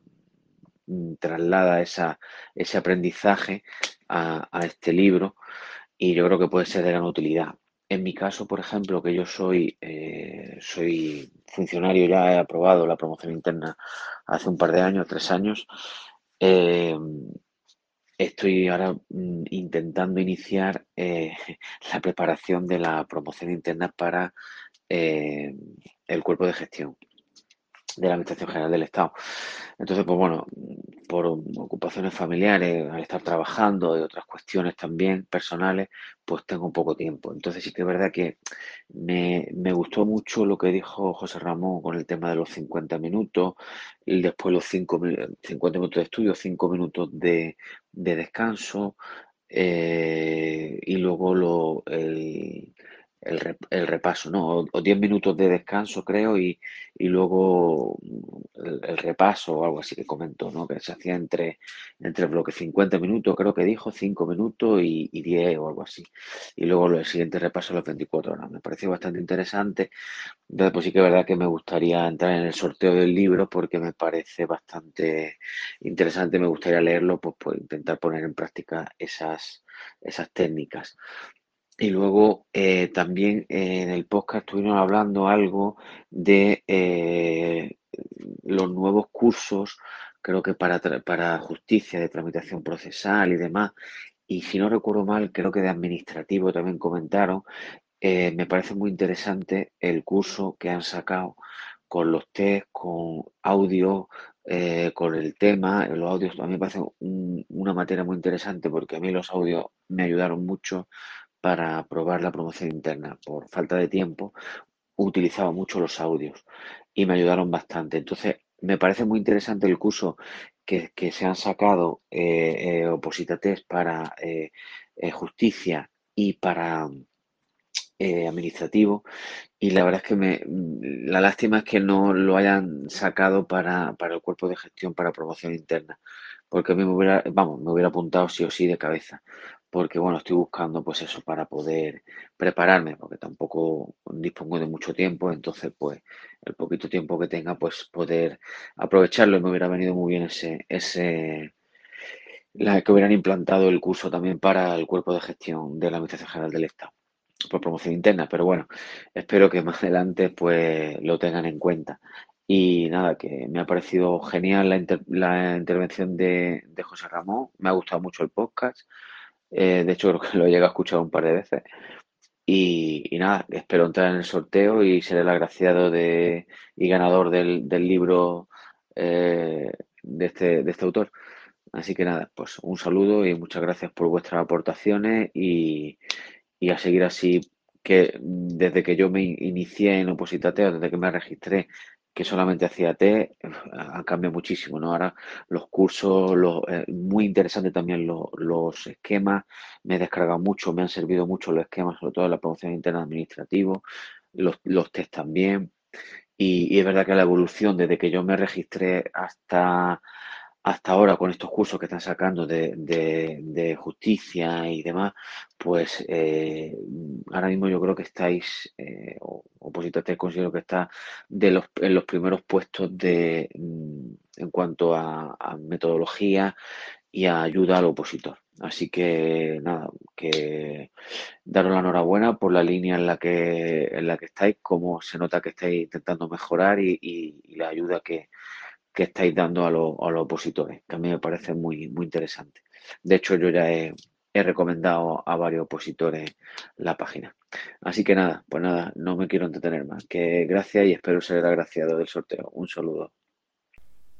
traslada esa, ese aprendizaje a este libro y yo creo que puede ser de gran utilidad. En mi caso, por ejemplo, que yo soy, eh, soy funcionario, ya he aprobado la promoción interna hace un par de años, tres años, Eh, estoy ahora mm, intentando iniciar eh, la preparación de la promoción interna para el cuerpo de gestión de la Administración General del Estado. Entonces, pues bueno, por ocupaciones familiares, al estar trabajando y otras cuestiones también personales, pues tengo poco tiempo. Entonces sí que es verdad que me, gustó mucho lo que dijo José Ramón con el tema de los 50 minutos, y después los 5, 50 minutos de estudio, 5 minutos de, descanso, eh, y luego lo, el, el, repaso, ¿no? O 10 minutos de descanso, creo, y, luego el, repaso o algo así que comentó, ¿no? Que se hacía entre, entre bloque 50 minutos, creo que dijo, 5 minutos y, 10 o algo así. Y luego el siguiente repaso los 24 horas. Me pareció bastante interesante. Entonces, pues sí que es verdad que me gustaría entrar en el sorteo del libro porque me parece bastante interesante. Me gustaría leerlo, pues, pues intentar poner en práctica esas, esas técnicas. Y luego eh, también en el podcast estuvimos hablando algo de eh, los nuevos cursos, creo que para, para justicia, de tramitación procesal y demás. Y si no recuerdo mal, creo que de administrativo también comentaron. Eh, me parece muy interesante el curso que han sacado con los test, con audio, con el tema. Los audios a mí me parece una materia muy interesante porque a mí los audios me ayudaron mucho para probar la promoción interna. Por falta de tiempo, utilizaba mucho los audios y me ayudaron bastante. Entonces, me parece muy interesante el curso que, se han sacado eh, eh para eh, eh, justicia y para administrativo. Y la verdad es que me, la lástima es que no lo hayan sacado para, para el cuerpo de gestión para promoción interna. Porque a mí me hubiera, vamos, me hubiera apuntado sí o sí de cabeza porque bueno, estoy buscando pues eso para poder prepararme, porque tampoco dispongo de mucho tiempo, entonces pues el poquito tiempo que tenga pues poder aprovecharlo y me hubiera venido muy bien ese, ese, la que hubieran implantado el curso también para el cuerpo de gestión de la Administración General del Estado por promoción interna, pero bueno, espero que más adelante pues lo tengan en cuenta. Y nada, que me ha parecido genial la, la intervención de, de José Ramón, me ha gustado mucho el podcast. Eh, de hecho, creo que lo he llegado a escuchar un par de veces. Y, nada, espero entrar en el sorteo y ser el agraciado de, y ganador del, libro eh, de, este, de este autor. Así que nada, pues un saludo y muchas gracias por vuestras aportaciones y, y a seguir así que desde que yo me inicié en Opositateo, desde que me registré que solamente hacía T, ha cambiado muchísimo, ¿no? Ahora los cursos, eh, muy interesante también los esquemas, me he descargado mucho, me han servido mucho los esquemas, sobre todo la promoción interna administrativo, los, los test también. y, es verdad que la evolución desde que yo me registré hasta hasta ahora con estos cursos que están sacando de, justicia y demás, pues eh, ahora mismo yo creo que estáis, eh, o considero que está de los, en los primeros puestos de, mm, en cuanto a, metodología y a ayuda al opositor. Así que nada, que daros la enhorabuena por la línea en la que, en la que estáis, como se nota que estáis intentando mejorar y la ayuda que, que estáis dando a, los opositores, que a mí me parece muy, muy interesante. De hecho, yo ya he, he recomendado a varios opositores la página. Así que nada, pues nada, no me quiero entretener más. Que gracias y espero ser agraciado del sorteo. Un saludo.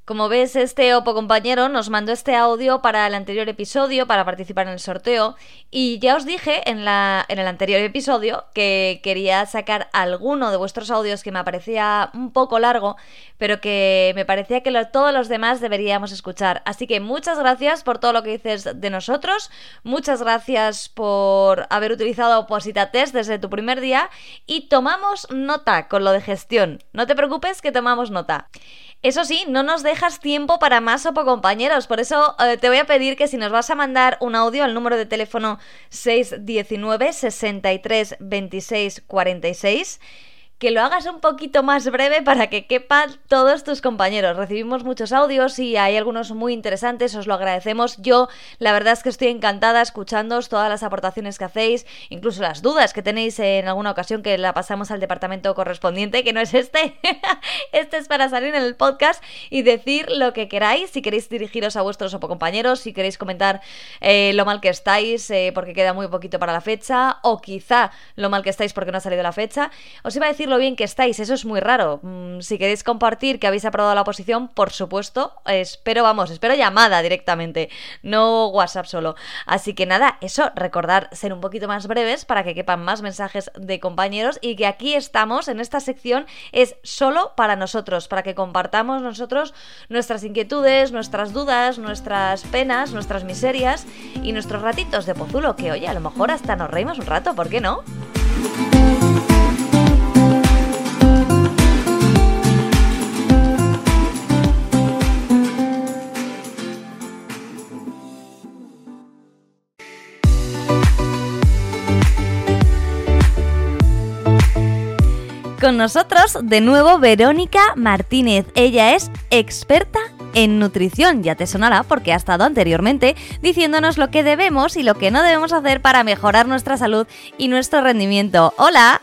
Como ves, este Opo compañero nos mandó este audio para el anterior episodio, para participar en el sorteo, y ya os dije en, la, en el anterior episodio que quería sacar alguno de vuestros audios que me parecía un poco largo, pero que me parecía que todos los demás deberíamos escuchar. Así que muchas gracias por todo lo que dices de nosotros, muchas gracias por haber utilizado Oposita Test desde tu primer día, y tomamos nota con lo de gestión. No te preocupes que tomamos nota. Eso sí, no nos dejas tiempo para más Opo compañeros, por eso eh, te voy a pedir que si nos vas a mandar un audio al número de teléfono 619 63 26 46 que lo hagas un poquito más breve para que quepan todos tus compañeros. Recibimos muchos audios y hay algunos muy interesantes, os lo agradecemos. Yo, la verdad es que estoy encantada escuchándoos todas las aportaciones que hacéis, incluso las dudas que tenéis en alguna ocasión que la pasamos al departamento correspondiente, que no es este. este es para salir en el podcast y decir lo que queráis, si queréis dirigiros a vuestros compañeros, si queréis comentar eh, lo mal que estáis eh, porque queda muy poquito para la fecha, o quizá lo mal que estáis porque no ha salido la fecha. Os iba a decir lo bien que estáis, eso es muy raro. Mm, si queréis compartir que habéis aprobado la oposición, por supuesto, espero, vamos, espero llamada directamente, no WhatsApp solo. Así que nada, eso, recordar ser un poquito más breves para que quepan más mensajes de compañeros y que aquí estamos en esta sección es solo para nosotros, para que compartamos nosotros nuestras inquietudes, nuestras dudas, nuestras penas, nuestras miserias y nuestros ratitos de pozulo, que oye, a lo mejor hasta nos reímos un rato, ¿por qué no? Con nosotros de nuevo Verónica Martínez. Ella es experta en nutrición. Ya te sonará porque ha estado anteriormente diciéndonos lo que debemos y lo que no debemos hacer para mejorar nuestra salud y nuestro rendimiento. Hola.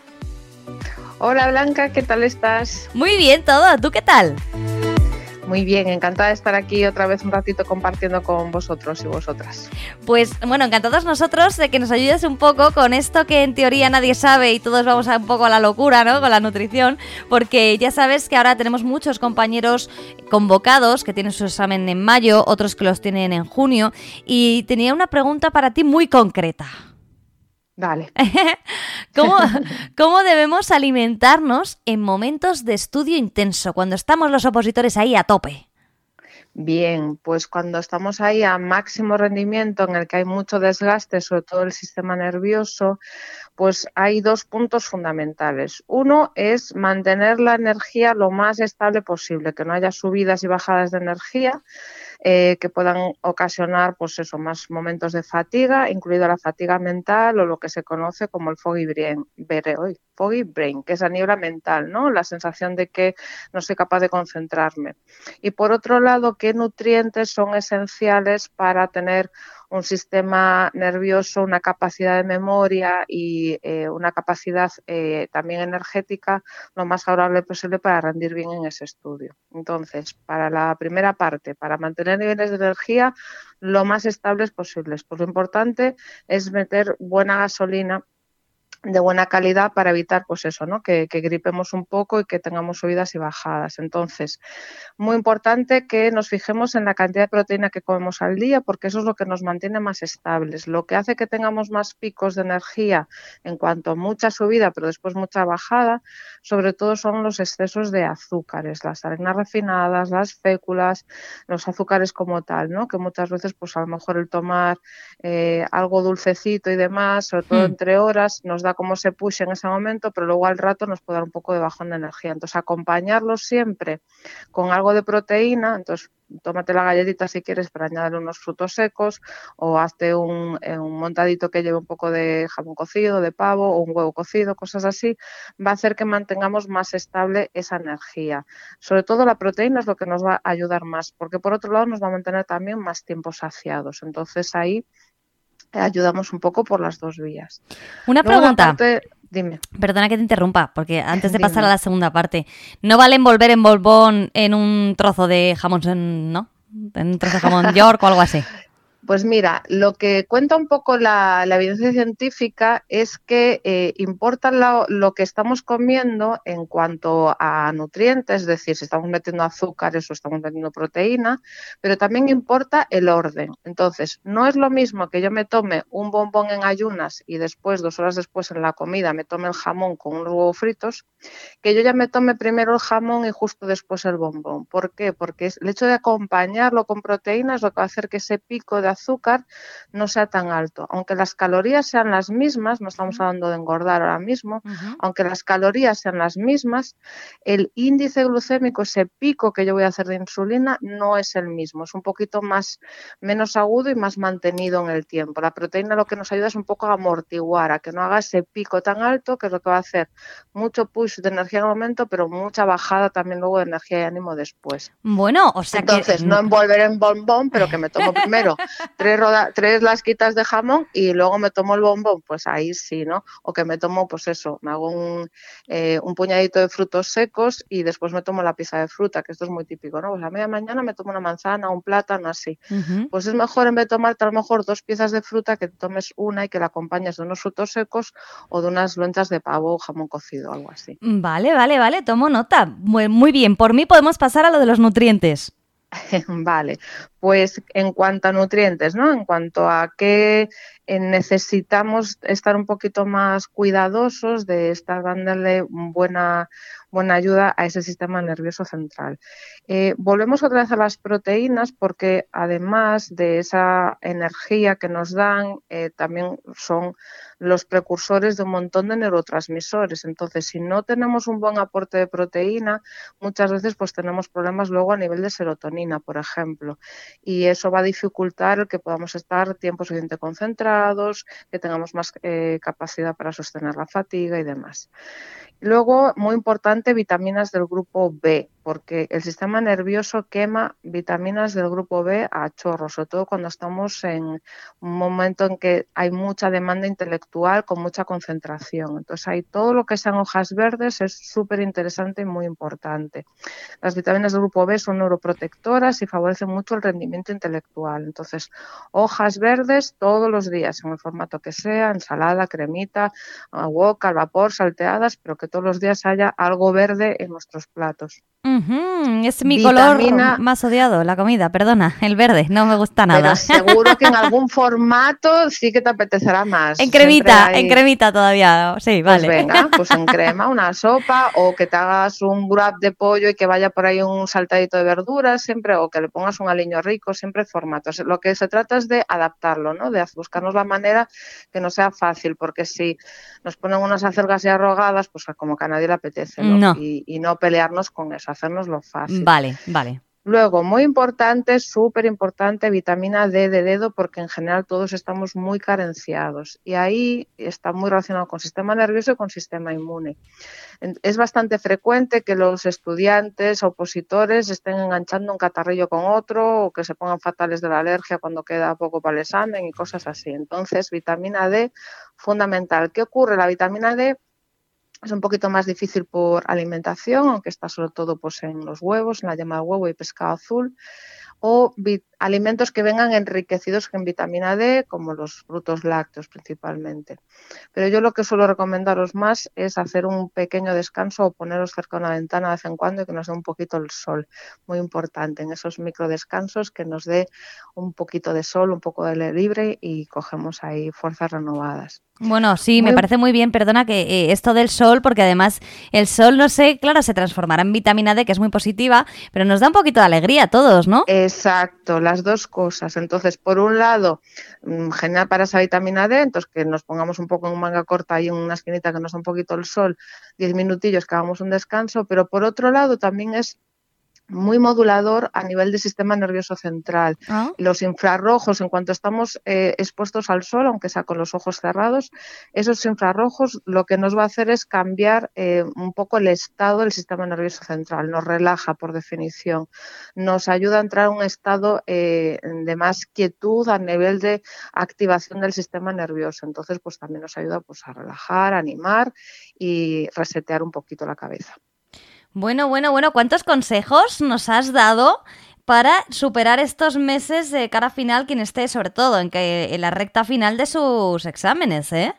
Hola Blanca, ¿qué tal estás? Muy bien todo, ¿tú qué tal? Muy bien, encantada de estar aquí otra vez un ratito compartiendo con vosotros y vosotras. Pues bueno, encantados nosotros de que nos ayudes un poco con esto que en teoría nadie sabe y todos vamos a un poco a la locura, ¿no? Con la nutrición, porque ya sabes que ahora tenemos muchos compañeros convocados que tienen su examen en mayo, otros que los tienen en junio, y tenía una pregunta para ti muy concreta. Dale. ¿Cómo, ¿Cómo, debemos alimentarnos en momentos de estudio intenso, cuando estamos los opositores ahí a tope? Bien, pues cuando estamos ahí a máximo rendimiento, en el que hay mucho desgaste, sobre todo el sistema nervioso, pues hay dos puntos fundamentales. Uno es mantener la energía lo más estable posible, que no haya subidas y bajadas de energía eh, que puedan ocasionar pues eso, más momentos de fatiga, incluida la fatiga mental o lo que se conoce como el foggy brain, foggy brain, que es la niebla mental, ¿no? la sensación de que no soy capaz de concentrarme. Y por otro lado, ¿qué nutrientes son esenciales para tener un sistema nervioso, una capacidad de memoria y eh, una capacidad eh, también energética lo más favorable posible para rendir bien en ese estudio. Entonces, para la primera parte, para mantener niveles de energía lo más estables posibles, pues lo importante es meter buena gasolina de buena calidad para evitar pues eso, ¿no? Que, gripemos un poco y que tengamos subidas y bajadas. Entonces, muy importante que nos fijemos en la cantidad de proteína que comemos al día porque eso es lo que nos mantiene más estables. Lo que hace que tengamos más picos de energía en cuanto a mucha subida pero después mucha bajada, sobre todo son los excesos de azúcares, las harinas refinadas, las féculas, los azúcares como tal, ¿no? Que muchas veces pues a lo mejor el tomar eh, algo dulcecito y demás, sobre todo hmm. entre horas, nos da como se push en ese momento, pero luego al rato nos puede dar un poco de bajón de energía. Entonces, acompañarlo siempre con algo de proteína, entonces tómate la galletita si quieres para añadir unos frutos secos o hazte un, eh, un, montadito que lleve un poco de jamón cocido, de pavo o un huevo cocido, cosas así, va a hacer que mantengamos más estable esa energía. Sobre todo la proteína es lo que nos va a ayudar más, porque por otro lado nos va a mantener también más tiempo saciados. Entonces ahí ayudamos un poco por las dos vías. Una pregunta. dime. Perdona que te interrumpa, porque antes de pasar a la segunda parte, ¿no vale envolver en bolbón en un trozo de jamón, no? En un trozo de jamón york o algo así. Pues mira, lo que cuenta un poco la, evidencia científica es que eh, importa lo, que estamos comiendo en cuanto a nutrientes, es decir, si estamos metiendo azúcares o estamos metiendo proteína, pero también importa el orden. Entonces, no es lo mismo que yo me tome un bombón en ayunas y después, dos horas después en la comida, me tome el jamón con unos huevos fritos, que yo ya me tome primero el jamón y justo después el bombón. ¿Por qué? Porque el hecho de acompañarlo con proteínas lo que va a hacer que ese pico de azúcar no sea tan alto. Aunque las calorías sean las mismas, no estamos hablando de engordar ahora mismo, aunque las calorías sean las mismas, el índice glucémico, ese pico que yo voy a hacer de insulina, no es el mismo, es un poquito más menos agudo y más mantenido en el tiempo. La proteína lo que nos ayuda es un poco a amortiguar, a que no haga ese pico tan alto, que es lo que va a hacer mucho push de energía en el momento, pero mucha bajada también luego de energía y ánimo después. Bueno, o sea Entonces, no envolver en bombón, pero que me tomo primero tres, tres lasquitas de jamón y luego me tomo el bombón, pues ahí sí, ¿no? O que me tomo, pues eso, me hago un, eh, un puñadito de frutos secos y después me tomo la pieza de fruta, que esto es muy típico, ¿no? Pues a media mañana me tomo una manzana, un plátano, así. Pues es mejor en vez de tomarte a lo mejor dos piezas de fruta que tomes una y que la acompañes de unos frutos secos o de unas lonchas de pavo o jamón cocido, algo así. Vale, vale, vale, tomo nota. Muy bien, por mí podemos pasar a lo de los nutrientes. Vale, pues en cuanto a nutrientes, ¿no? En cuanto a qué eh, necesitamos estar un poquito más cuidadosos de estar dándole buena, buena ayuda a ese sistema nervioso central. Eh, volvemos otra vez a las proteínas porque además de esa energía que nos dan, eh, también son los precursores de un montón de neurotransmisores. Entonces, si no tenemos un buen aporte de proteína, muchas veces pues tenemos problemas luego a nivel de serotonina, por ejemplo. Y eso va a dificultar el que podamos estar tiempo suficiente concentrados, que tengamos más eh, capacidad para sostener la fatiga y demás. Luego, muy importante, vitaminas del grupo B, porque el sistema nervioso quema vitaminas del grupo B a chorro, sobre todo cuando estamos en un momento en que hay mucha demanda intelectual con mucha concentración. Entonces, hay todo lo que sean hojas verdes es súper interesante y muy importante. Las vitaminas del grupo B son neuroprotectoras y favorecen mucho el rendimiento intelectual. Entonces, hojas verdes todos los días, en el formato que sea, ensalada, cremita, wok, al vapor, salteadas, pero que todos los días haya algo verde en nuestros platos. Es mi color más odiado, la comida, perdona, el verde, no me gusta nada. Pero seguro que en algún formato sí que te apetecerá más. En cremita, en cremita todavía, sí, pues vale. venga, pues en crema, una sopa, o que te hagas un grab de pollo y que vaya por ahí un saltadito de verduras, siempre, o que le pongas un aliño rico, siempre formatos. Lo que se trata es de adaptarlo, ¿no? De buscarnos la manera que no sea fácil, porque si nos ponen unas acelgas y arrogadas, pues como que a nadie le apetece, Y, y no pelearnos con eso hacernoslo fácil. Vale, vale. Luego, muy importante, súper importante, vitamina D de dedo, porque en general todos estamos muy carenciados y ahí está muy relacionado con sistema nervioso y con sistema inmune. Es bastante frecuente que los estudiantes opositores estén enganchando un catarrillo con otro o que se pongan fatales de la alergia cuando queda poco para el examen y cosas así. Entonces, vitamina D, fundamental. ¿Qué ocurre? La vitamina D es un poquito más difícil por alimentación, aunque está sobre todo pues, en los huevos, en la yema de huevo y pescado azul o alimentos que vengan enriquecidos en vitamina D, como los frutos lácteos principalmente. Pero yo lo que suelo recomendaros más es hacer un pequeño descanso o poneros cerca de una ventana de vez en cuando y que nos dé un poquito el sol. Muy importante en esos micro descansos que nos dé un poquito de sol, un poco de aire libre y cogemos ahí fuerzas renovadas. Bueno, sí, me parece muy bien, perdona, que eh, esto del sol, porque además el sol, no sé, claro, se transformará en vitamina D, que es muy positiva, pero nos da un poquito de alegría a todos, ¿no? Exacto, las dos cosas. Entonces, por un lado, mm, genial para esa vitamina D, entonces que nos pongamos un poco en manga corta y en una esquinita que nos da un poquito el sol, diez minutillos que hagamos un descanso, pero por otro lado también es muy modulador a nivel del sistema nervioso central. Ah. Los infrarrojos, en cuanto estamos eh, expuestos al sol, aunque sea con los ojos cerrados, esos infrarrojos lo que nos va a hacer es cambiar eh, un poco el estado del sistema nervioso central. Nos relaja, por definición. Nos ayuda a entrar en un estado eh, de más quietud a nivel de activación del sistema nervioso. Entonces, pues también nos ayuda pues, a relajar, animar y resetear un poquito la cabeza. Bueno, bueno, bueno, ¿cuántos consejos nos has dado para superar estos meses de cara final quien esté, sobre todo en, que, en la recta final de sus exámenes, eh?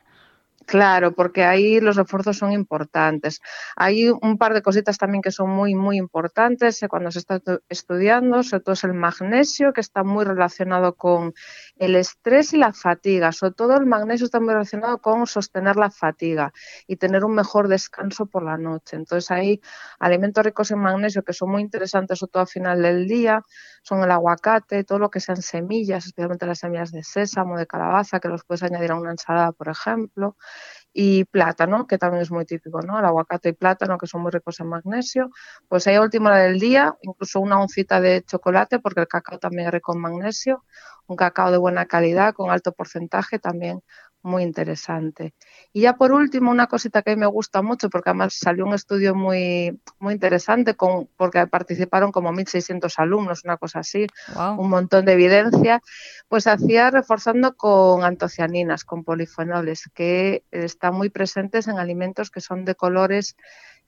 Claro, porque ahí los refuerzos son importantes. Hay un par de cositas también que son muy, muy importantes eh, cuando se está estudiando, sobre todo es el magnesio, que está muy relacionado con el estrés y la fatiga. Sobre todo el magnesio está muy relacionado con sostener la fatiga y tener un mejor descanso por la noche. Entonces hay alimentos ricos en magnesio que son muy interesantes, sobre todo al final del día, son el aguacate, todo lo que sean semillas, especialmente las semillas de sésamo, de calabaza, que los puedes añadir a una ensalada, por ejemplo, y plátano, que también es muy típico, ¿no? El aguacate y plátano, que son muy ricos en magnesio. Pues ahí a última hora del día, incluso una oncita de chocolate, porque el cacao también es rico en magnesio, un cacao de buena calidad, con alto porcentaje, también muy interesante. Y ya por último, una cosita que a mí me gusta mucho, porque además salió un estudio muy, muy interesante, con, porque participaron como 1.600 alumnos, una cosa así, un montón de evidencia, pues hacía reforzando con antocianinas, con polifenoles, que están muy presentes en alimentos que son de colores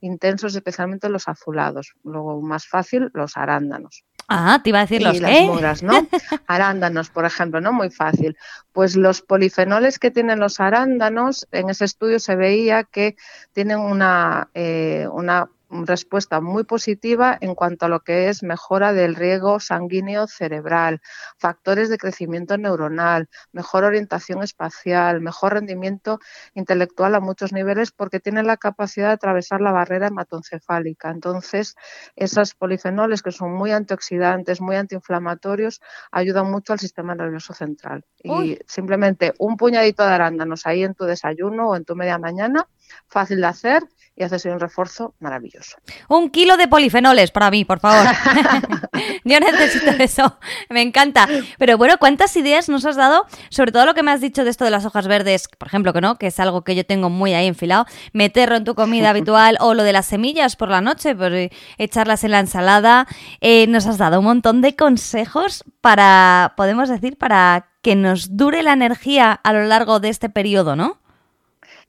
intensos, especialmente los azulados. Luego, más fácil, los arándanos. Ah, te iba a decir los las moras, ¿no? Arándanos, por ejemplo, ¿no? Muy fácil. Pues los polifenoles que tienen los arándanos, en ese estudio se veía que tienen una, eh, una respuesta muy positiva en cuanto a lo que es mejora del riego sanguíneo cerebral, factores de crecimiento neuronal, mejor orientación espacial, mejor rendimiento intelectual a muchos niveles porque tienen la capacidad de atravesar la barrera hematoencefálica. Entonces, esos polifenoles que son muy antioxidantes, muy antiinflamatorios, ayudan mucho al sistema nervioso central. Y simplemente un puñadito de arándanos ahí en tu desayuno o en tu media mañana, fácil de hacer y haces un refuerzo maravilloso. Un kilo de polifenoles para mí, por favor. Yo necesito eso, me encanta. Pero bueno, ¿cuántas ideas nos has dado? Sobre todo lo que me has dicho de esto de las hojas verdes, por ejemplo, que no, que es algo que yo tengo muy ahí enfilado, meterlo en tu comida habitual o lo de las semillas por la noche, pues eh, echarlas en la ensalada. Eh, nos has dado un montón de consejos para, podemos decir, para que nos dure la energía a lo largo de este periodo, ¿no?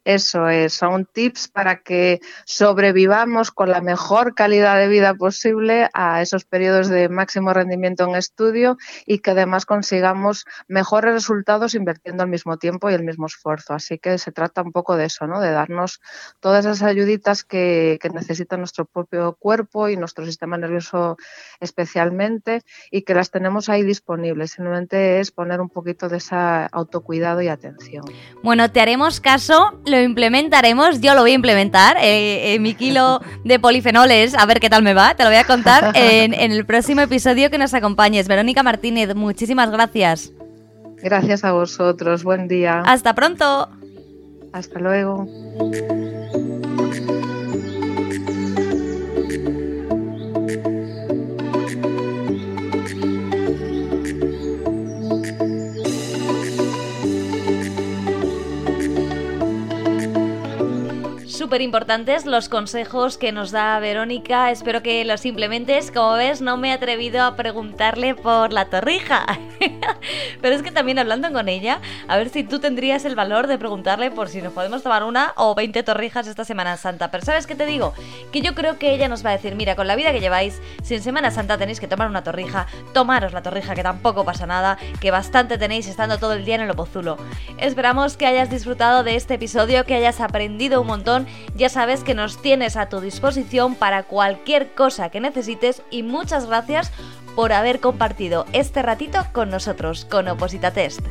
Eso es, son tips para que sobrevivamos con la mejor calidad de vida posible a esos periodos de máximo rendimiento en estudio y que además consigamos mejores resultados invirtiendo el mismo tiempo y el mismo esfuerzo. Así que se trata un poco de eso, ¿no? De darnos todas esas ayuditas que, que necesita nuestro propio cuerpo y nuestro sistema nervioso especialmente y que las tenemos ahí disponibles. Simplemente es poner un poquito de ese autocuidado y atención. Bueno, te haremos caso lo implementaremos, yo lo voy a implementar, eh, eh, mi kilo de polifenoles, a ver qué tal me va, te lo voy a contar en, en el próximo episodio que nos acompañes. Verónica Martínez, muchísimas gracias. Gracias a vosotros, buen día. Hasta pronto. Hasta luego. Súper importantes los consejos que nos da Verónica. Espero que los implementes. Como ves, no me he atrevido a preguntarle por la torrija. Pero es que también hablando con ella, a ver si tú tendrías el valor de preguntarle por si nos podemos tomar una o 20 torrijas esta Semana Santa. Pero ¿sabes qué te digo? Que yo creo que ella nos va a decir, mira, con la vida que lleváis, si en Semana Santa tenéis que tomar una torrija, tomaros la torrija, que tampoco pasa nada, que bastante tenéis estando todo el día en el opozulo. Esperamos que hayas disfrutado de este episodio, que hayas aprendido un montón ya sabes que nos tienes a tu disposición para cualquier cosa que necesites y muchas gracias por haber compartido este ratito con nosotros, con Oposita Test.